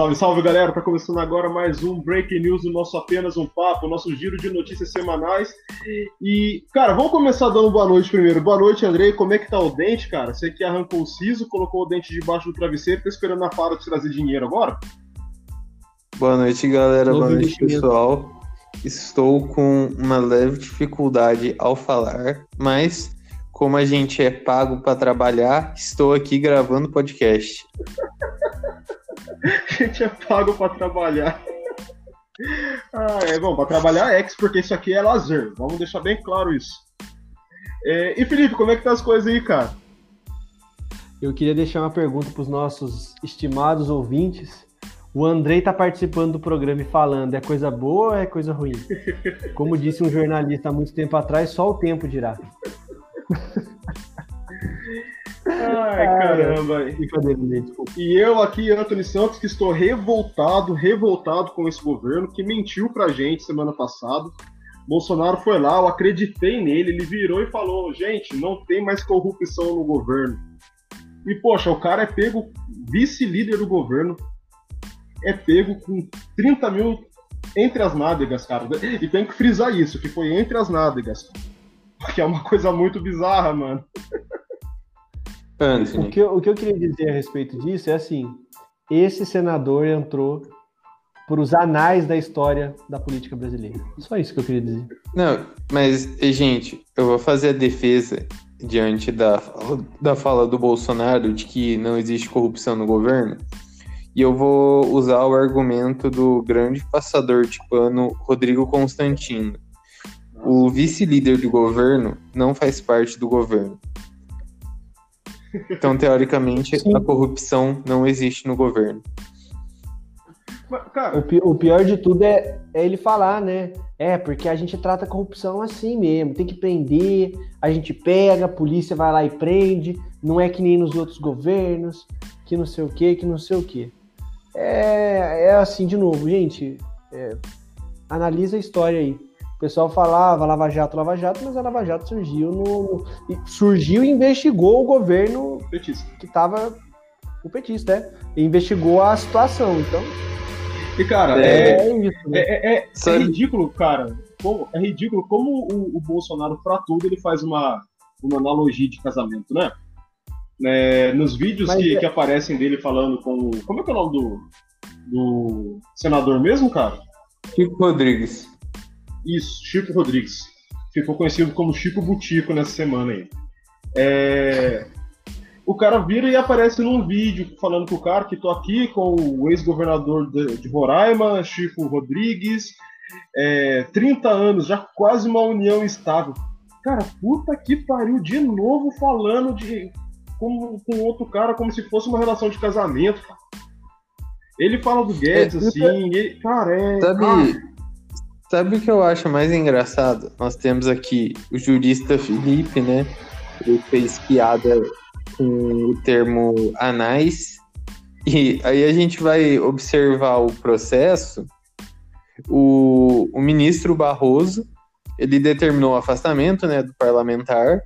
Salve, salve galera! Tá começando agora mais um Breaking News do nosso Apenas um Papo, nosso giro de notícias semanais. E, cara, vamos começar dando boa noite primeiro. Boa noite, Andrei. Como é que tá o dente, cara? Você que arrancou o siso, colocou o dente debaixo do travesseiro, tá esperando a Fara te trazer dinheiro agora? Boa noite, galera. Boa noite, pessoal. Estou com uma leve dificuldade ao falar, mas como a gente é pago para trabalhar, estou aqui gravando podcast. a gente é pago para trabalhar. Ah, é bom, para trabalhar é X, porque isso aqui é lazer. Vamos deixar bem claro isso. É, e Felipe, como é que tá as coisas aí, cara? Eu queria deixar uma pergunta para os nossos estimados ouvintes. O Andrei tá participando do programa e falando, é coisa boa ou é coisa ruim? Como disse um jornalista há muito tempo atrás, só o tempo dirá. Ai, caramba. E eu aqui, Antônio Santos, que estou revoltado, revoltado com esse governo que mentiu pra gente semana passada. Bolsonaro foi lá, eu acreditei nele, ele virou e falou: gente, não tem mais corrupção no governo. E, poxa, o cara é pego vice-líder do governo, é pego com 30 mil entre as nádegas, cara. E tem que frisar isso, que foi entre as nádegas. Que é uma coisa muito bizarra, mano. O que, o que eu queria dizer a respeito disso é assim: esse senador entrou por os anais da história da política brasileira. Só isso que eu queria dizer. Não, mas, gente, eu vou fazer a defesa diante da, da fala do Bolsonaro de que não existe corrupção no governo. E eu vou usar o argumento do grande passador de pano Rodrigo Constantino. O vice-líder do governo não faz parte do governo. Então, teoricamente, Sim. a corrupção não existe no governo. Cara, o, pior de tudo é, é, ele falar, né? É, porque a gente trata a corrupção assim mesmo, tem que prender, a gente pega, a polícia vai lá e prende, não é que nem nos outros governos, que não sei o que, que não sei o que. É, é assim, de novo, gente, é, analisa a história aí. O pessoal falava Lava Jato, Lava Jato, mas a Lava Jato surgiu no. Surgiu e investigou o governo petista. que estava o petista, né? E investigou a situação, então. E, cara, é, é, isso, né? é, é, é ridículo, cara. Como, é ridículo como o, o, Bolsonaro, pra tudo, ele faz uma, uma analogia de casamento, né? É, nos vídeos que, que aparecem dele falando com. Como é que é o nome do, do senador mesmo, cara? Chico Rodrigues. Isso, Chico Rodrigues. Ficou conhecido como Chico Butico nessa semana aí. É... O cara vira e aparece num vídeo falando com o cara que tô aqui com o ex-governador de, Roraima, Chico Rodrigues, é, 30 anos, já quase uma união estável. Cara, puta que pariu, de novo falando de com, com outro cara como se fosse uma relação de casamento, cara. Ele fala do Guedes, é, assim, ele, cara, é. Sabe, Sabe o que eu acho mais engraçado? Nós temos aqui o jurista Felipe, né? Ele fez piada com o termo anais. E aí a gente vai observar o processo. O, o ministro Barroso, ele determinou o afastamento né, do parlamentar.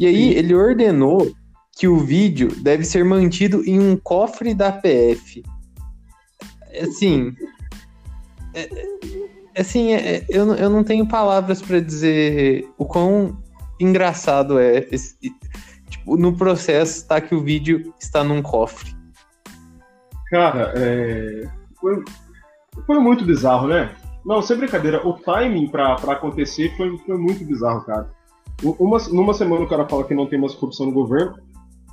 E aí ele ordenou que o vídeo deve ser mantido em um cofre da PF. Assim, é, assim, é, é, eu, eu não tenho palavras para dizer o quão engraçado é. Esse, tipo, no processo tá que o vídeo está num cofre. Cara, é... foi, foi muito bizarro, né? Não, sem brincadeira, o timing para acontecer foi, foi muito bizarro, cara. Uma, numa semana o cara fala que não tem mais corrupção no governo,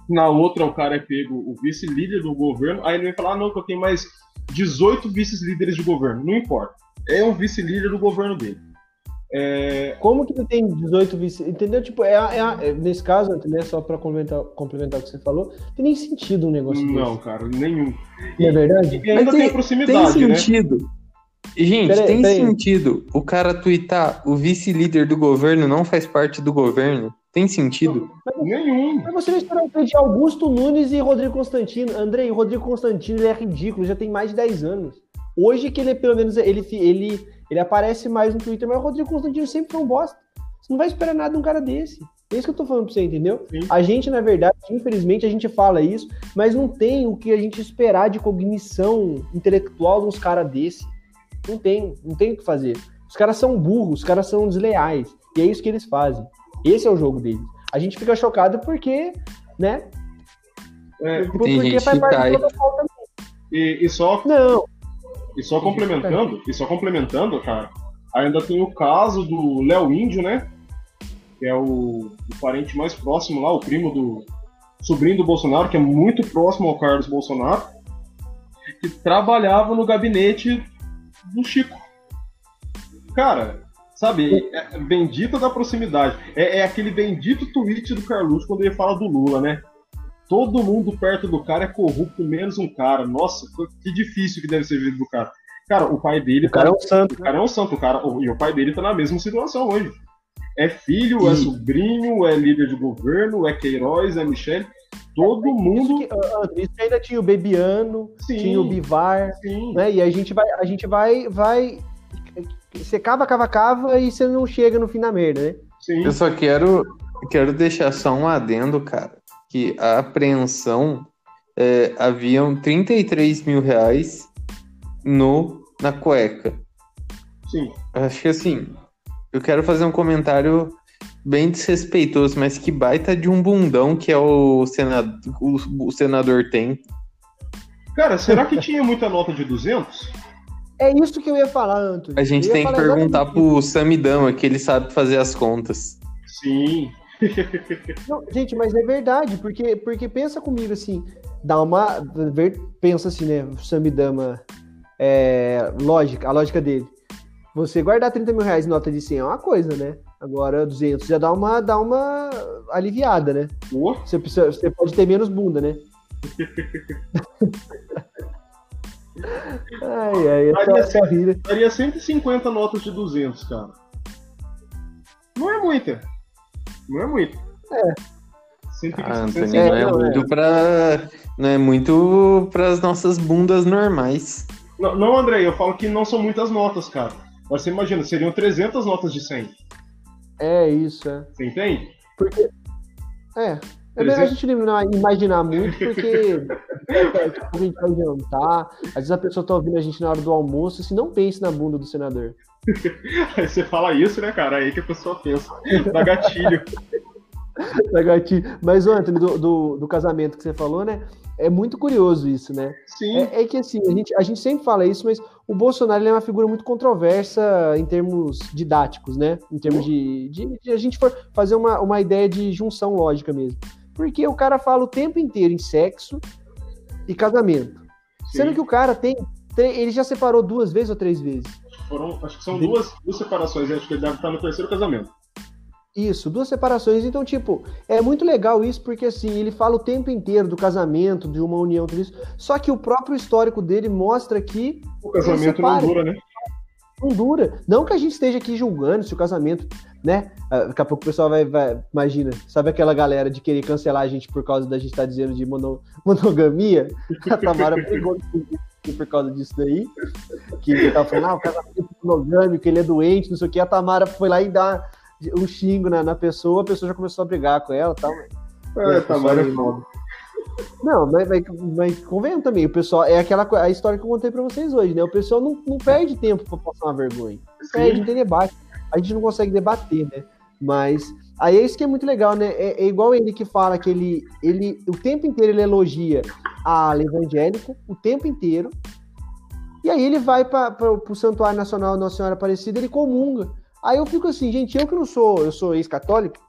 na outra o cara é pego o vice-líder do governo, aí ele vem falar, ah, não, que eu tenho mais 18 vice-líderes de governo. Não importa é um vice-líder do governo dele. É... Como que ele tem 18 vice? Entendeu? Tipo, é, é, é nesse caso, entendeu? Só para complementar, complementar o que você falou, tem nem sentido um negócio Não, desse. cara, nenhum. E, é verdade? E ainda tem, tem proximidade, tem né? sentido. Né? Gente, pera tem pera sentido o cara twittar o vice-líder do governo não faz parte do governo? Tem sentido? Não, nenhum. Mas você não esperou de Augusto Nunes e Rodrigo Constantino. Andrei, o Rodrigo Constantino ele é ridículo, já tem mais de 10 anos. Hoje que ele, pelo menos, ele, ele, ele aparece mais no Twitter, mas o Rodrigo Constantino sempre foi um bosta. Você não vai esperar nada de um cara desse. É isso que eu tô falando pra você, entendeu? Sim. A gente, na verdade, infelizmente, a gente fala isso, mas não tem o que a gente esperar de cognição intelectual de uns caras desse. Não tem, não tem o que fazer. Os caras são burros, os caras são desleais. E é isso que eles fazem. Esse é o jogo deles. A gente fica chocado porque, né? É, porque faz parte do protocolo também. E, e só. Não. E só complementando, e só complementando, cara, ainda tem o caso do Léo Índio, né? Que é o, o, parente mais próximo lá, o primo do. sobrinho do Bolsonaro, que é muito próximo ao Carlos Bolsonaro, que trabalhava no gabinete do Chico. Cara, sabe, é, é bendita da proximidade. É, é, aquele bendito tweet do Carlos quando ele fala do Lula, né? Todo mundo perto do cara é corrupto, menos um cara. Nossa, que difícil que deve ser vindo do cara. Cara, o pai dele. O cara tá, é um santo. O cara é um santo, o cara, e o pai dele tá na mesma situação hoje. É filho, é sobrinho, é líder de governo, é Queiroz, é Michele. Todo mundo. Isso, que, isso ainda tinha o Bebiano, sim, tinha o Bivar. Sim. Né? E a gente vai. A gente vai, vai. Você cava, cava, cava e você não chega no fim da merda, né? Sim. Eu só quero, quero deixar só um adendo, cara que a apreensão é, haviam 33 mil reais no, na cueca. Sim. Acho que assim, eu quero fazer um comentário bem desrespeitoso, mas que baita de um bundão que é o senador, o, o senador tem. Cara, será que tinha muita nota de 200? É isso que eu ia falar, Antônio. A gente tem que perguntar pro Samidama, que ele sabe fazer as contas. Sim. Não, gente, mas é verdade, porque, porque pensa comigo assim, dá uma. Pensa assim, né? Samidama, é, lógica, a lógica dele. Você guardar 30 mil reais em nota de 100 é uma coisa, né? Agora 200 já dá uma, dá uma aliviada, né? Você, precisa, você pode ter menos bunda, né? ai, ai, daria, daria, daria 150 notas de 200, cara. Não é muita. Não é muito. É. Ah, Antônio, não é, muito é. para não é muito para as nossas bundas normais. Não, não, André, eu falo que não são muitas notas, cara. Mas você imagina, seriam 300 notas de 100. É isso, é. Você entende? Porque é, é melhor a gente não imaginar muito, porque a gente vai jantar, às vezes a pessoa tá ouvindo a gente na hora do almoço, se não pense na bunda do senador. Aí você fala isso, né, cara? Aí que a pessoa pensa. Dá gatilho. Dá gatilho. Mas, Anthony, do, do, do, casamento que você falou, né? É muito curioso isso, né? Sim. É, é que assim, a gente, a gente sempre fala isso, mas o Bolsonaro é uma figura muito controversa em termos didáticos, né? Em termos de, de, de a gente for fazer uma, uma ideia de junção lógica mesmo. Porque o cara fala o tempo inteiro em sexo e casamento. Sim. Sendo que o cara tem. Ele já separou duas vezes ou três vezes? Foram, acho que são duas, duas separações, acho que ele deve estar no terceiro casamento. Isso, duas separações. Então, tipo, é muito legal isso, porque assim, ele fala o tempo inteiro do casamento, de uma união, tudo isso. Só que o próprio histórico dele mostra que. O casamento não dura, né? Não dura. Não que a gente esteja aqui julgando se o casamento, né? Ah, daqui a pouco o pessoal vai, vai imagina, sabe aquela galera de querer cancelar a gente por causa da gente estar tá dizendo de mono, monogamia? A Tamara brigou por causa disso daí. Que ele tava falando, ah, o casamento é monogâmico, ele é doente, não sei o que. A Tamara foi lá e dá um xingo na, na pessoa, a pessoa já começou a brigar com ela e tal. É, Tamara é foda. Não, mas, mas, mas convenham também, o pessoal, é aquela a história que eu contei pra vocês hoje, né? O pessoal não, não perde tempo pra passar uma vergonha. Perde, não tem debate. A gente não consegue debater, né? Mas aí é isso que é muito legal, né? É, é, igual ele que fala que ele, ele o tempo inteiro ele elogia a ala evangélica, o tempo inteiro. E aí ele vai para o Santuário Nacional Nossa Senhora Aparecida, ele comunga. Aí eu fico assim, gente, eu que não sou, eu sou ex-católico,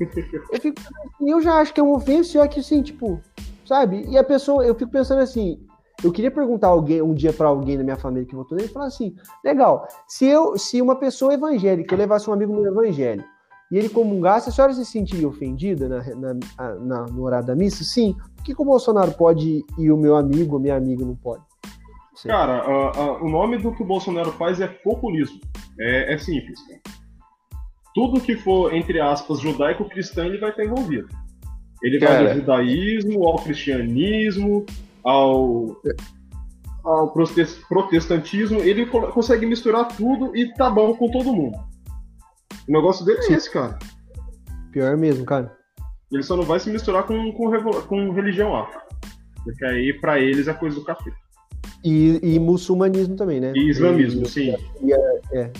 eu fico eu já acho que é uma ofensa, só que assim, tipo, sabe? E a pessoa, eu fico pensando assim, eu queria perguntar alguém um dia para alguém da minha família que votou nele, falar assim, legal, se eu, se uma pessoa evangélica, eu levasse um amigo meu evangélico, e ele comungasse, a senhora se sentiria ofendida na, na, na, no horário da missa? Sim. Por que, que o Bolsonaro pode e o meu amigo ou minha amiga não pode? Sim. Cara, o nome do que o Bolsonaro faz é populismo. É, é simples, cara. Tudo que for, entre aspas, judaico-cristão, ele vai estar envolvido. Ele cara. vai do judaísmo ao cristianismo, ao, ao protestantismo, ele consegue misturar tudo e tá bom com todo mundo. O negócio dele é esse, cara. Pior mesmo, cara. Ele só não vai se misturar com, com, com religião lá. Porque aí, pra eles, é coisa do café. E, e muçulmanismo também, né? E islamismo, e, sim. E, é, é.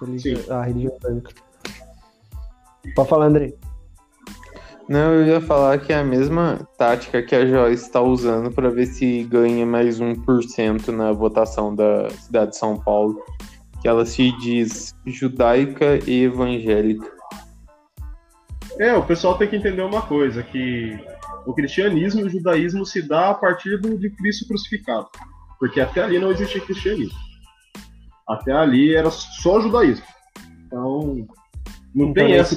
Religião, sim. A religião islâmica. Pode falar, Andrei. Não, eu ia falar que é a mesma tática que a Joyce está usando para ver se ganha mais 1% na votação da cidade de São Paulo, que ela se diz judaica e evangélica. É, o pessoal tem que entender uma coisa, que o cristianismo e o judaísmo se dá a partir do, de Cristo crucificado. Porque até ali não existia cristianismo. Até ali era só judaísmo. Então, não então, tem essa.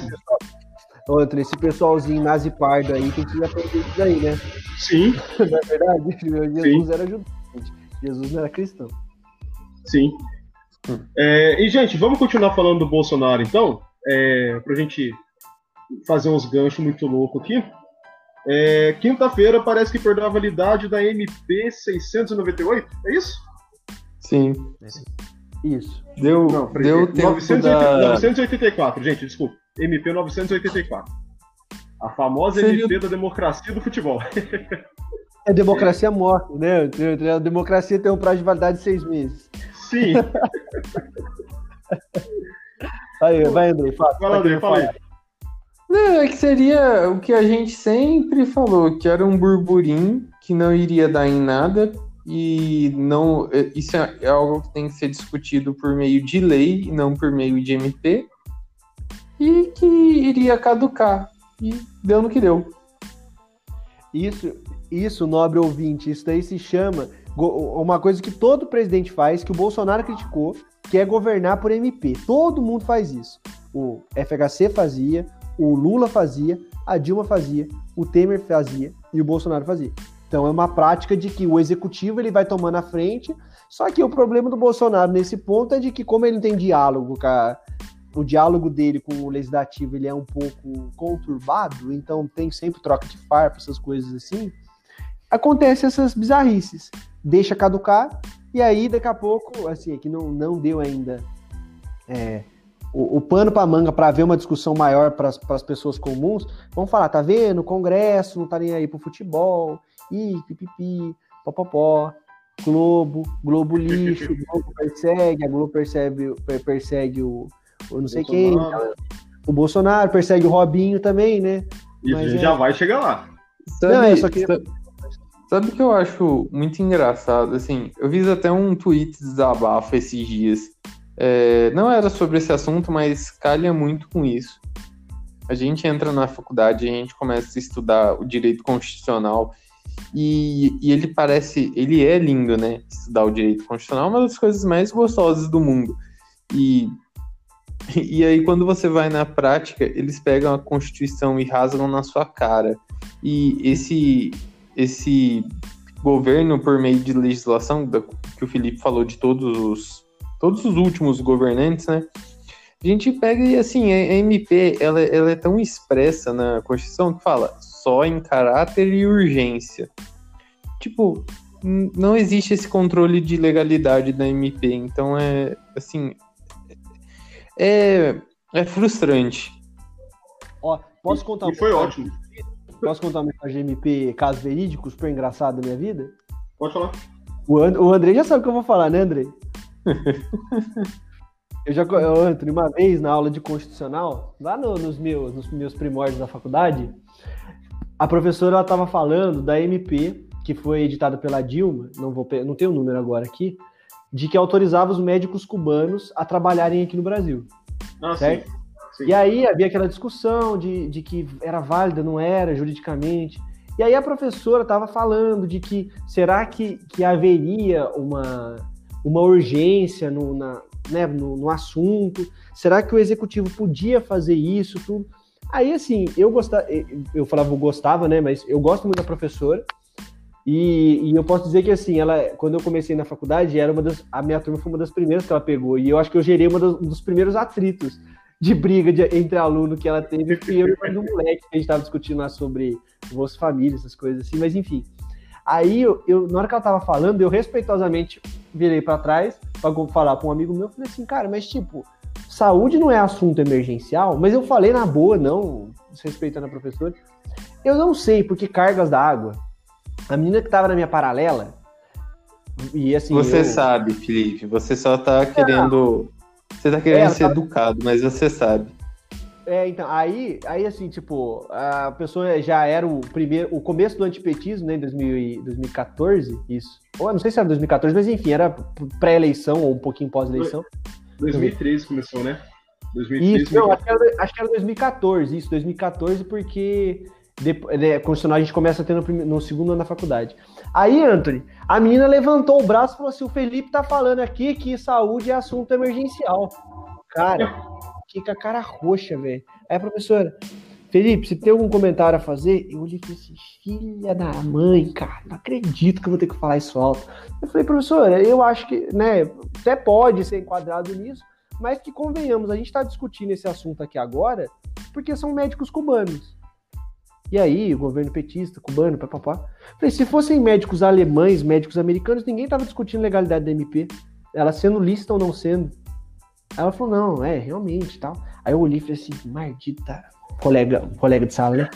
Outra, esse pessoalzinho nazi pardo aí tem que aprender isso daí, né? Sim. Na é verdade, Jesus Sim. era judeu. Jesus não era cristão. Sim. Hum. É, e, gente, vamos continuar falando do Bolsonaro, então? É, pra gente fazer uns ganchos muito loucos aqui. É, Quinta-feira parece que perdeu a validade da MP 698, é isso? Sim. Isso. Deu, Não, deu tempo 980, da... 984, gente, desculpa. MP 984. A famosa Seria... MP da democracia do futebol. É democracia morta, né? A democracia tem um prazo de validade de seis meses. Sim. aí, vai, André, fala. Vai, André, fala aí. Não, é que seria o que a gente sempre falou, que era um burburinho que não iria dar em nada e não é, isso é, é algo que tem que ser discutido por meio de lei e não por meio de MP e que iria caducar e deu no que deu. Isso, isso, nobre ouvinte, isso daí se chama uma coisa que todo presidente faz, que o Bolsonaro criticou, que é governar por MP. Todo mundo faz isso. O FHC fazia, o Lula fazia, a Dilma fazia, o Temer fazia e o Bolsonaro fazia. Então é uma prática de que o executivo ele vai tomando a frente, só que o problema do Bolsonaro nesse ponto é de que como ele não tem diálogo, cara, o diálogo dele com o legislativo ele é um pouco conturbado, então tem sempre troca de farpa, essas coisas assim. Acontece essas bizarrices, deixa caducar e aí daqui a pouco, assim, é que não, não deu ainda é, o, o pano para manga para ver uma discussão maior para as pessoas comuns, vamos falar, tá vendo? O Congresso não tá nem aí pro futebol, ih, pipipi, popopó, Globo, Globo lixo, Globo persegue, a Globo percebe, persegue o, o não sei Bolsonaro. quem, o Bolsonaro persegue o Robinho também, né? E Mas já é... vai chegar lá. Sabe, não, é só que... sabe o que eu acho muito engraçado? Assim, eu fiz até um tweet de desabafo esses dias é, não era sobre esse assunto, mas calha muito com isso. A gente entra na faculdade, a gente começa a estudar o direito constitucional e, e, ele parece, ele é lindo, né? Estudar o direito constitucional é uma das coisas mais gostosas do mundo. E, e aí, quando você vai na prática, eles pegam a Constituição e rasgam na sua cara. E esse, esse governo, por meio de legislação, que o Felipe falou de todos os todos os últimos governantes, né? A gente pega e assim, a MP ela, ela é tão expressa na Constituição que fala só em caráter e urgência. Tipo, não existe esse controle de legalidade da MP, então é assim é, é frustrante. Ó, posso contar e, foi ótimo. Posso contar uma mensagem de MP, caso verídico, super engraçado da minha vida? Pode falar. O, And o André já sabe o que eu vou falar, né, André? eu já, eu, Anthony, uma vez na aula de constitucional, lá no, nos, meus, nos meus primórdios da faculdade, a professora estava falando da MP, que foi editada pela Dilma, não, vou, não tenho o número agora aqui, de que autorizava os médicos cubanos a trabalharem aqui no Brasil. Ah, certo? Sim. Sim. E aí havia aquela discussão de, de que era válida, não era, juridicamente. E aí a professora estava falando de que será que, que haveria uma uma urgência no, na, né, no, no, assunto? Será que o executivo podia fazer isso? Tudo? Aí, assim, eu gostava, eu falava, eu gostava, né? Mas eu gosto muito da professora. E, e, eu posso dizer que, assim, ela, quando eu comecei na faculdade, era uma das, a minha turma foi uma das primeiras que ela pegou. E eu acho que eu gerei uma um dos primeiros atritos de briga de, entre aluno que ela teve, que eu e um moleque que a gente estava discutindo lá sobre Bolsa Família, essas coisas assim, mas enfim. Aí, eu, eu, na hora que ela tava falando, eu respeitosamente virei para trás para falar para um amigo meu, falei assim, cara, mas tipo, saúde não é assunto emergencial, mas eu falei na boa, não desrespeitando a professora. Eu não sei porque cargas da água. A menina que tava na minha paralela, e assim. Você eu... sabe, Felipe, você só tá querendo. Você tá querendo é, ser tá... educado, mas você sabe. É, então, aí, aí assim, tipo, a pessoa já era o primeiro, o começo do antipetismo, né, em 2000, 2014, isso. Ou não sei se era 2014, mas enfim, era pré-eleição ou um pouquinho pós-eleição. 2013 começou, né? 2013, isso, não, acho que, era, acho que era 2014, isso, 2014, porque depois, né, a gente começa tendo no, no segundo ano da faculdade. Aí, Anthony, a menina levantou o braço e falou assim: o Felipe tá falando aqui que saúde é assunto emergencial. Cara, fica a cara roxa, velho. Aí a professora, Felipe, se tem algum comentário a fazer, eu olhei e assim, filha da mãe, cara, não acredito que eu vou ter que falar isso alto. Eu falei, professora, eu acho que, né, até pode ser enquadrado nisso, mas que convenhamos, a gente está discutindo esse assunto aqui agora porque são médicos cubanos. E aí, o governo petista, cubano, papapá. Falei, se fossem médicos alemães, médicos americanos, ninguém estava discutindo legalidade da MP. Ela sendo lícita ou não sendo. Aí ela falou, não, é, realmente, tal. Aí eu olhei e falei assim, maldita colega, colega de sala, né?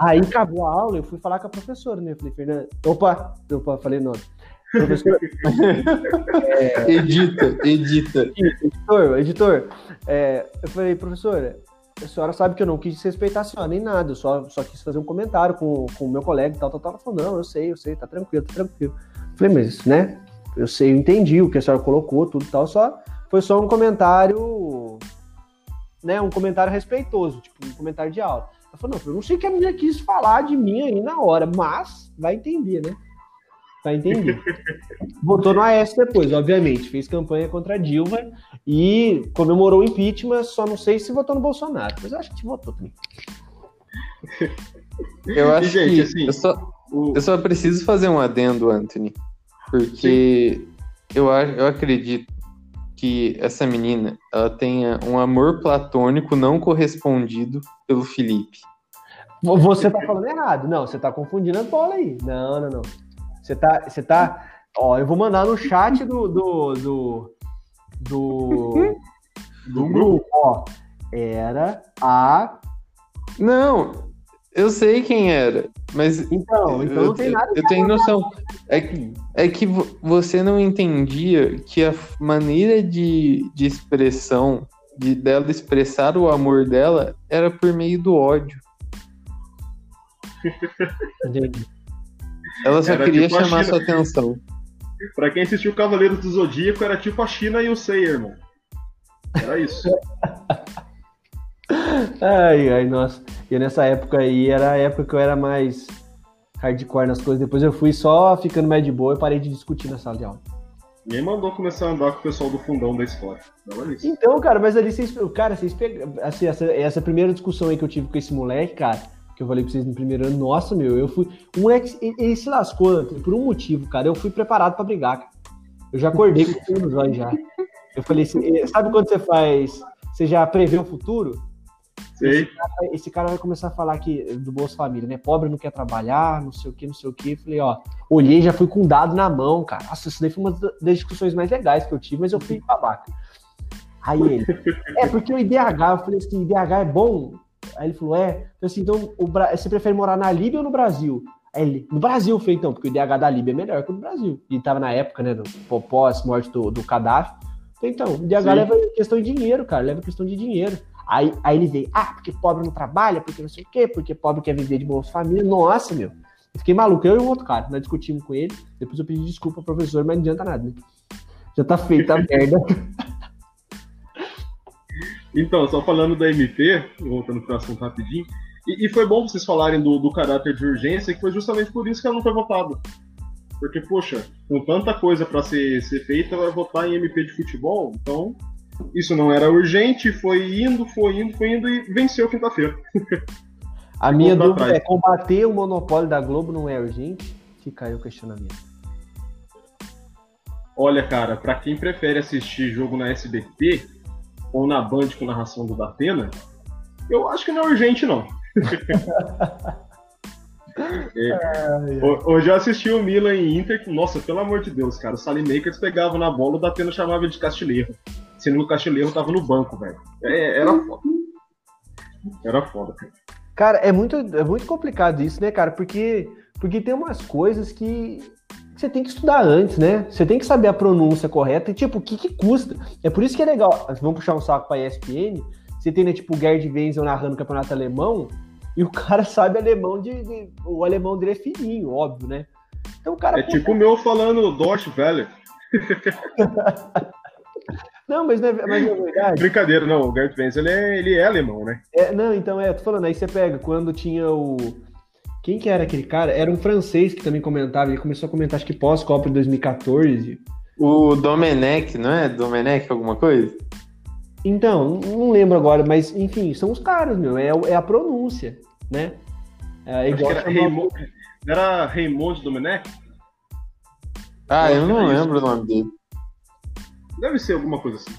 Aí acabou a aula, eu fui falar com a professora, né? Eu falei, Fernanda, opa, opa, falei não. Professor, é... edita, edita. Editor, editor, é, eu falei, professora, a senhora sabe que eu não quis respeitar a senhora nem nada, eu só, só quis fazer um comentário com, o meu colega e tal, tal, tal. Ela falou, não, eu sei, eu sei, tá tranquilo, tá tranquilo. falei, mas, né, eu sei, eu entendi o que a senhora colocou, tudo tal, só foi só um comentário, né, um comentário respeitoso, tipo, um comentário de aula. Ela falou, não, eu não sei que a menina quis falar de mim aí na hora, mas vai entender, né? Entender. Votou no AS depois, obviamente. Fez campanha contra Dilma e comemorou o impeachment, só não sei se votou no Bolsonaro, mas eu acho que votou também. Eu acho gente, que assim, eu, só, o... eu só preciso fazer um adendo, Anthony, porque eu, eu acredito que essa menina ela tenha um amor platônico não correspondido pelo Felipe. Você tá falando errado. Não, você tá confundindo as bolas aí. Não, não, não. Você tá, você tá. Ó, eu vou mandar no chat do do do, do, do grupo. Ó, era a. Não, eu sei quem era, mas. Então, então não tem nada. Eu, eu tenho noção. É que, é que você não entendia que a maneira de, de expressão de, dela expressar o amor dela era por meio do ódio. Entendi. Ela só era queria tipo chamar sua atenção. Pra quem assistiu Cavaleiros do Zodíaco, era tipo a China e o Sei, irmão. Era isso. ai, ai, nossa. E nessa época aí era a época que eu era mais hardcore nas coisas. Depois eu fui só ficando mais de boa e parei de discutir na sala de aula. Nem mandou começar a andar com o pessoal do fundão da escola. Então, cara, mas ali vocês. Cara, vocês pegam. Assim, essa, essa primeira discussão aí que eu tive com esse moleque, cara, que eu falei pra vocês no primeiro ano, nossa, meu, eu fui. O moleque, ele se lascou por um motivo, cara. Eu fui preparado para brigar, cara. Eu já acordei com o nos olhos já. Eu falei assim, sabe quando você faz. Você já prevê o futuro? Esse cara, esse cara, vai começar a falar aqui do Bolsa Família, né? Pobre não quer trabalhar, não sei o que, não sei o que. Falei, ó, olhei já fui com dado na mão, cara. Nossa, isso daí foi uma das discussões mais legais que eu tive, mas eu fui babaca. Aí ele, é porque o IDH, eu falei assim, IDH é bom? Aí ele falou, é. assim, então o Bra... você prefere morar na Líbia ou no Brasil? Aí ele, no Brasil, eu falei, então, porque o IDH da Líbia é melhor que o do Brasil. E tava na época, né, do pós-morte do, do Gaddafi. Então, o IDH Sim. leva questão de dinheiro, cara, leva questão de dinheiro. Aí, aí ele veio, ah, porque pobre não trabalha, porque não sei o quê, porque pobre quer viver de Bolsa Família. Nossa, meu. Eu fiquei maluco, eu e o outro cara, nós discutimos com ele, depois eu pedi desculpa ao professor, mas não adianta nada, né? Já tá feita a merda. Então, só falando da MP, voltando para o assunto rapidinho, e, e, foi bom vocês falarem do, do caráter de urgência, que foi justamente por isso que ela não foi votada. Porque, poxa, com tanta coisa para ser, ser feita, vai votar em MP de futebol, então isso não era urgente, foi indo, foi indo, foi indo e venceu quinta-feira. A minha dúvida atrás. é: combater o monopólio da Globo não é urgente? Fica aí o questionamento. Olha, cara, para quem prefere assistir jogo na SBT ou na Band com narração do Datena, eu acho que não é urgente, não. é, hoje eu assisti o Milan e Inter, que, nossa, pelo amor de Deus, cara, o Makers pegava na bola, o Datena chamava de Castilheiro. sendo que o Cachelerro tava no banco, velho. É, era foda. Era foda, cara. Cara, é muito, é muito complicado isso, né, cara? Porque, porque tem umas coisas que você tem que estudar antes, né? Você tem que saber a pronúncia correta e, tipo, o que, que custa. É por isso que é legal. Vamos puxar um saco pra ESPN. Você tem, né, tipo, o Gerd Wenzel narrando o campeonato alemão e o cara sabe alemão de, de, O alemão dele é fininho, óbvio, né? Então o cara. É pô, tipo o meu falando Deutsche Welle. Não, mas não é, mas é verdade. Brincadeira, não. O Gerd Wenzel ele é, ele é alemão, né? É, não, então é, tô falando, aí você pega, quando tinha o. Quem que era aquele cara? Era um francês que também comentava, ele começou a comentar, acho que pós-Copa de 2014. O Domenech, não é? Domenech alguma coisa? Então, não lembro agora, mas enfim, são os caras, meu, é, é a pronúncia, né? É, igual era, Raymond, era Raymond Domenech? Ah, eu não lembro o nome dele. Deve ser alguma coisa assim.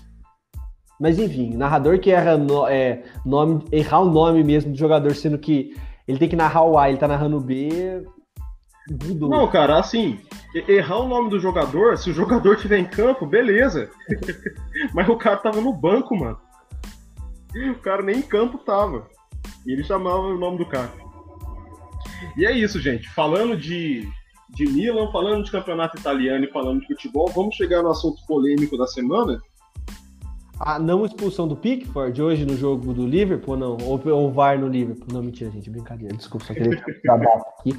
Mas enfim, narrador que erra no, é, nome, errar o nome mesmo do jogador, sendo que ele tem que narrar o A, ele tá narrando o B. Não, cara, assim, errar o nome do jogador, se o jogador estiver em campo, beleza. Mas o cara tava no banco, mano. O cara nem em campo tava. E ele chamava o nome do cara. E é isso, gente. Falando de de Milan, falando de campeonato italiano e falando de futebol, vamos chegar no assunto polêmico da semana. A não expulsão do Pickford hoje no jogo do Liverpool, não? Ou, ou VAR no Liverpool? Não, mentira, gente, brincadeira. Desculpa, só queria trabalhar aqui.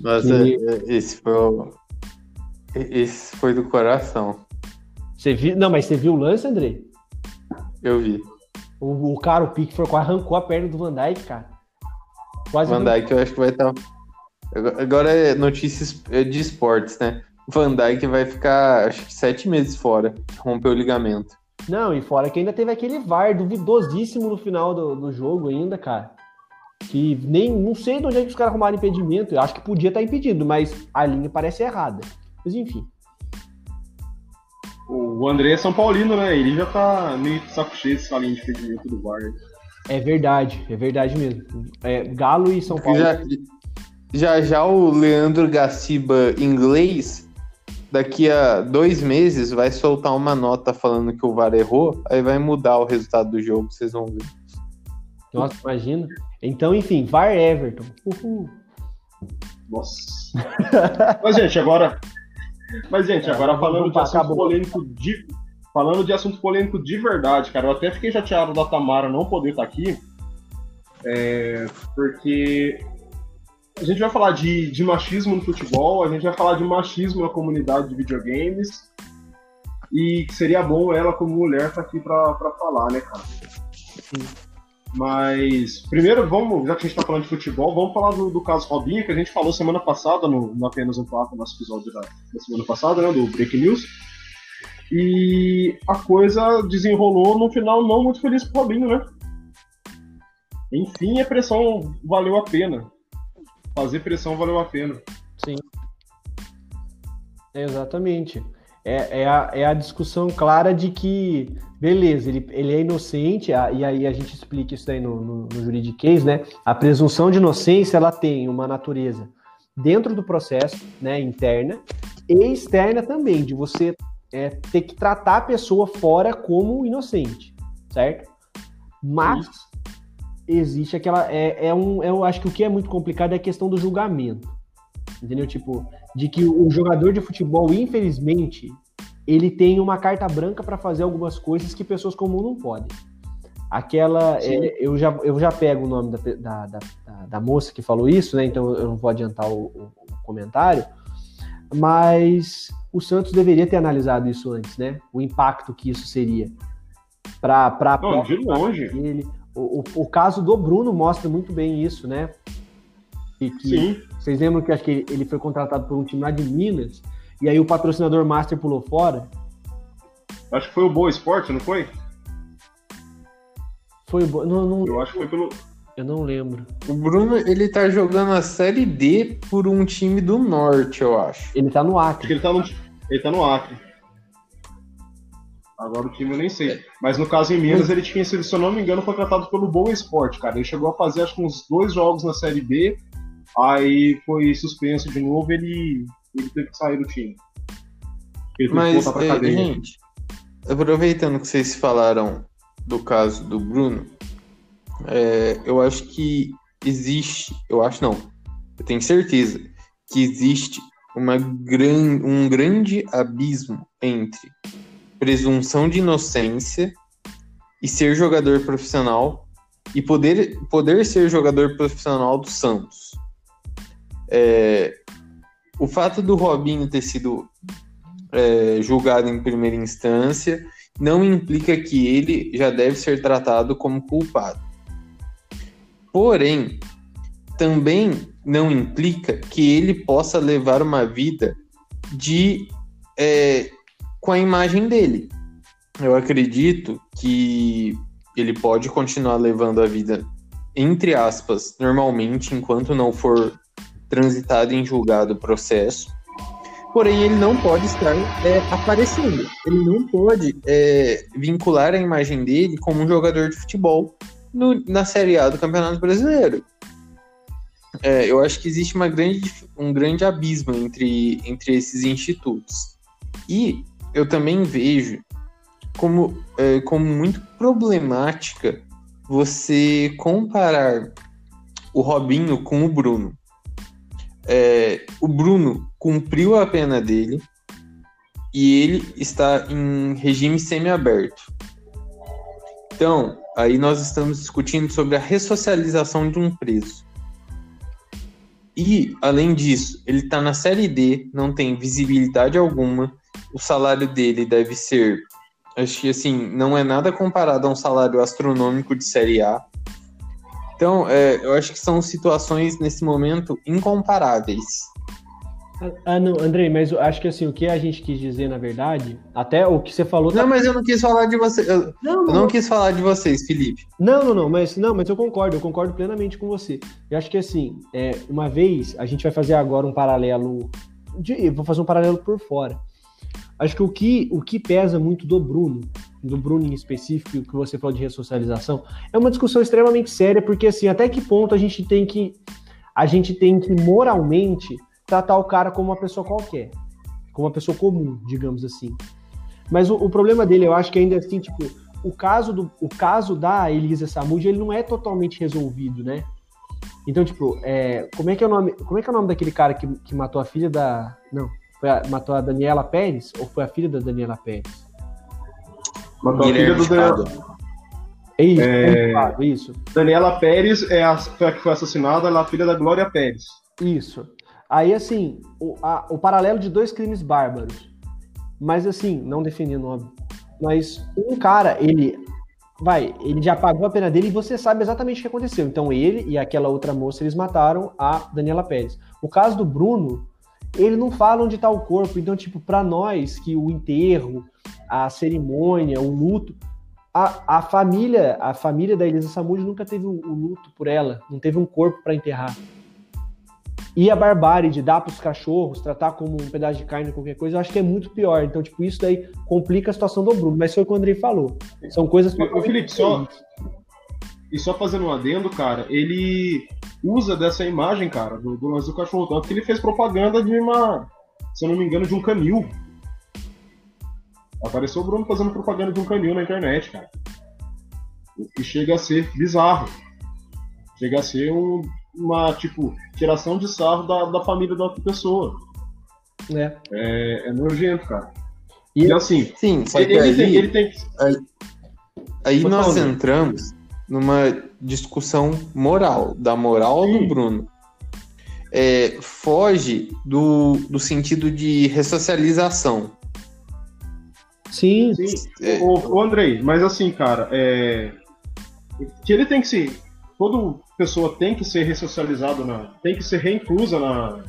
Mas e... É, esse foi o... Esse foi do coração. Você viu? Não, mas você viu o lance, André? Eu vi. O, o cara, o Pickford, arrancou a perna do Van Dijk, cara. Quase Van Dijk eu acho que vai estar Agora é notícias é de esportes, né? Van Dijk vai ficar, acho que sete meses fora, rompeu o ligamento. Não, e fora que ainda teve aquele VAR duvidosíssimo no final do, do jogo ainda, cara. Que nem, não sei de onde é que os caras arrumaram impedimento. Eu acho que podia estar impedido, mas a linha parece errada. Mas enfim. O André é São Paulino, né? Ele já tá meio saco cheio dessa linha de impedimento do VAR. É verdade, é verdade mesmo. É, Galo e São Paulo. Já, já já o Leandro Gaciba inglês, daqui a dois meses, vai soltar uma nota falando que o VAR errou, aí vai mudar o resultado do jogo, vocês vão ver. Nossa, imagina. Então, enfim, VAR Everton. Uhul. Nossa. Mas, gente, agora. Mas, gente, é, agora falando de assunto polêmico de. Falando de assunto polêmico de verdade, cara, eu até fiquei chateado da Tamara não poder estar aqui. É, porque a gente vai falar de, de machismo no futebol, a gente vai falar de machismo na comunidade de videogames. E seria bom ela, como mulher, estar tá aqui para falar, né, cara? Sim. Mas, primeiro, vamos, já que a gente está falando de futebol, vamos falar do, do, caso Robinho, que a gente falou semana passada, no, no Apenas um Papo, nosso episódio da, da semana passada, né, do Break News. E a coisa desenrolou no final não muito feliz pro Robinho, né? Enfim, a pressão valeu a pena fazer pressão valeu a pena. Sim. Exatamente. É, é, a, é a discussão clara de que, beleza, ele, ele é inocente, a, e aí a gente explica isso aí no, no, no juridiquês, né? A presunção de inocência, ela tem uma natureza dentro do processo, né, interna, e externa também, de você é, ter que tratar a pessoa fora como inocente, certo? Mas existe aquela. É, é um, eu acho que o que é muito complicado é a questão do julgamento. Entendeu? Tipo, de que o jogador de futebol, infelizmente, ele tem uma carta branca para fazer algumas coisas que pessoas comuns não podem. Aquela. É, eu, já, eu já pego o nome da, da, da, da, moça que falou isso, né? Então eu não vou adiantar o, o, o comentário. Mas o Santos deveria ter analisado isso antes, né? O impacto que isso seria para para de longe. Ele, o, o, o, caso do Bruno mostra muito bem isso, né? E que, Sim. Vocês lembram que acho que ele foi contratado por um time lá de Minas, e aí o patrocinador Master pulou fora? Acho que foi o Boa Esporte, não foi? Foi o Boa. Não, não... Eu acho que foi pelo. Eu não lembro. O Bruno, ele tá jogando a Série D por um time do Norte, eu acho. Ele tá no Acre. Acho que ele tá no, ele tá no Acre. Agora o time eu nem sei. Mas no caso em Minas, ele tinha sido, se eu não me engano, contratado pelo Boa Esporte, cara. Ele chegou a fazer acho que uns dois jogos na Série B, aí foi suspenso de novo ele, ele teve que sair do time. Ele Mas, é, gente, aproveitando que vocês falaram do caso do Bruno, é, eu acho que existe, eu acho não, eu tenho certeza que existe uma gran, um grande abismo entre presunção de inocência e ser jogador profissional e poder, poder ser jogador profissional do Santos. É, o fato do Robinho ter sido é, julgado em primeira instância não implica que ele já deve ser tratado como culpado. Porém, também não implica que ele possa levar uma vida de é, com a imagem dele. Eu acredito que ele pode continuar levando a vida, entre aspas, normalmente, enquanto não for transitado em julgado o processo. Porém, ele não pode estar é, aparecendo. Ele não pode é, vincular a imagem dele como um jogador de futebol no, na Série A do Campeonato Brasileiro. É, eu acho que existe uma grande, um grande abismo entre, entre esses institutos. E eu também vejo como, é, como muito problemática você comparar o Robinho com o Bruno. É, o Bruno cumpriu a pena dele e ele está em regime semiaberto. Então, aí nós estamos discutindo sobre a ressocialização de um preso. E, além disso, ele está na série D, não tem visibilidade alguma, o salário dele deve ser Acho que assim, não é nada comparado a um salário astronômico de Série A. Então, é, eu acho que são situações nesse momento incomparáveis. Ah, não, Andrei, mas eu acho que assim, o que a gente quis dizer, na verdade, até o que você falou. Tá... Não, mas eu não quis falar de você. Eu não, não, eu não quis falar de vocês, Felipe. Não, não, não, mas não, mas eu concordo, eu concordo plenamente com você. Eu acho que assim, é, uma vez, a gente vai fazer agora um paralelo. De, vou fazer um paralelo por fora. Acho que o que, o que pesa muito do Bruno, do Bruno em específico, que você falou de ressocialização, é uma discussão extremamente séria, porque assim, até que ponto a gente tem que a gente tem que moralmente tratar o cara como uma pessoa qualquer, como uma pessoa comum, digamos assim. Mas o, o problema dele, eu acho que ainda assim, tipo, o caso do o caso da Elisa Samud, ele não é totalmente resolvido, né? Então, tipo, é, como é que é o nome, como é que é o nome daquele cara que, que matou a filha da, não, a, matou a Daniela Pérez ou foi a filha da Daniela Pérez? Matou Guilherme a filha do Daniela. É isso, é... é isso. Daniela Pérez é a, foi a que foi assassinada, ela é a filha da Glória Pérez. Isso. Aí, assim, o, a, o paralelo de dois crimes bárbaros. Mas, assim, não definindo óbvio. Mas um cara, ele. Vai, ele já pagou a pena dele e você sabe exatamente o que aconteceu. Então, ele e aquela outra moça, eles mataram a Daniela Pérez. O caso do Bruno, ele não fala onde está o corpo. Então, tipo, para nós que o enterro, a cerimônia, o luto, a, a família, a família da Elisa Samud nunca teve o, o luto por ela, não teve um corpo para enterrar. E a barbárie de dar para os cachorros, tratar como um pedaço de carne, qualquer coisa, eu acho que é muito pior. Então, tipo, isso daí complica a situação do Bruno. Mas foi o que o Andrei falou. São coisas. Ô, Felipe, só, e só fazendo um adendo, cara, ele usa dessa imagem, cara, do, do lance do cachorro, tanto que ele fez propaganda de uma, se eu não me engano, de um canil. Apareceu o Bruno fazendo propaganda de um canil na internet, cara. O que chega a ser bizarro. Chega a ser um, uma, tipo, tiração de sarro da, da família da outra pessoa. É. É, é nojento, cara. E, e assim, sim, ele, ele, tem, ele tem. Aí, aí nós entramos numa discussão moral, da moral Sim. do Bruno. É, foge do, do sentido de ressocialização. Sim. Sim. É... O, o Andrei, mas assim, cara, é... que ele tem que ser. Toda pessoa tem que ser ressocializada, na, tem que ser reinclusa na,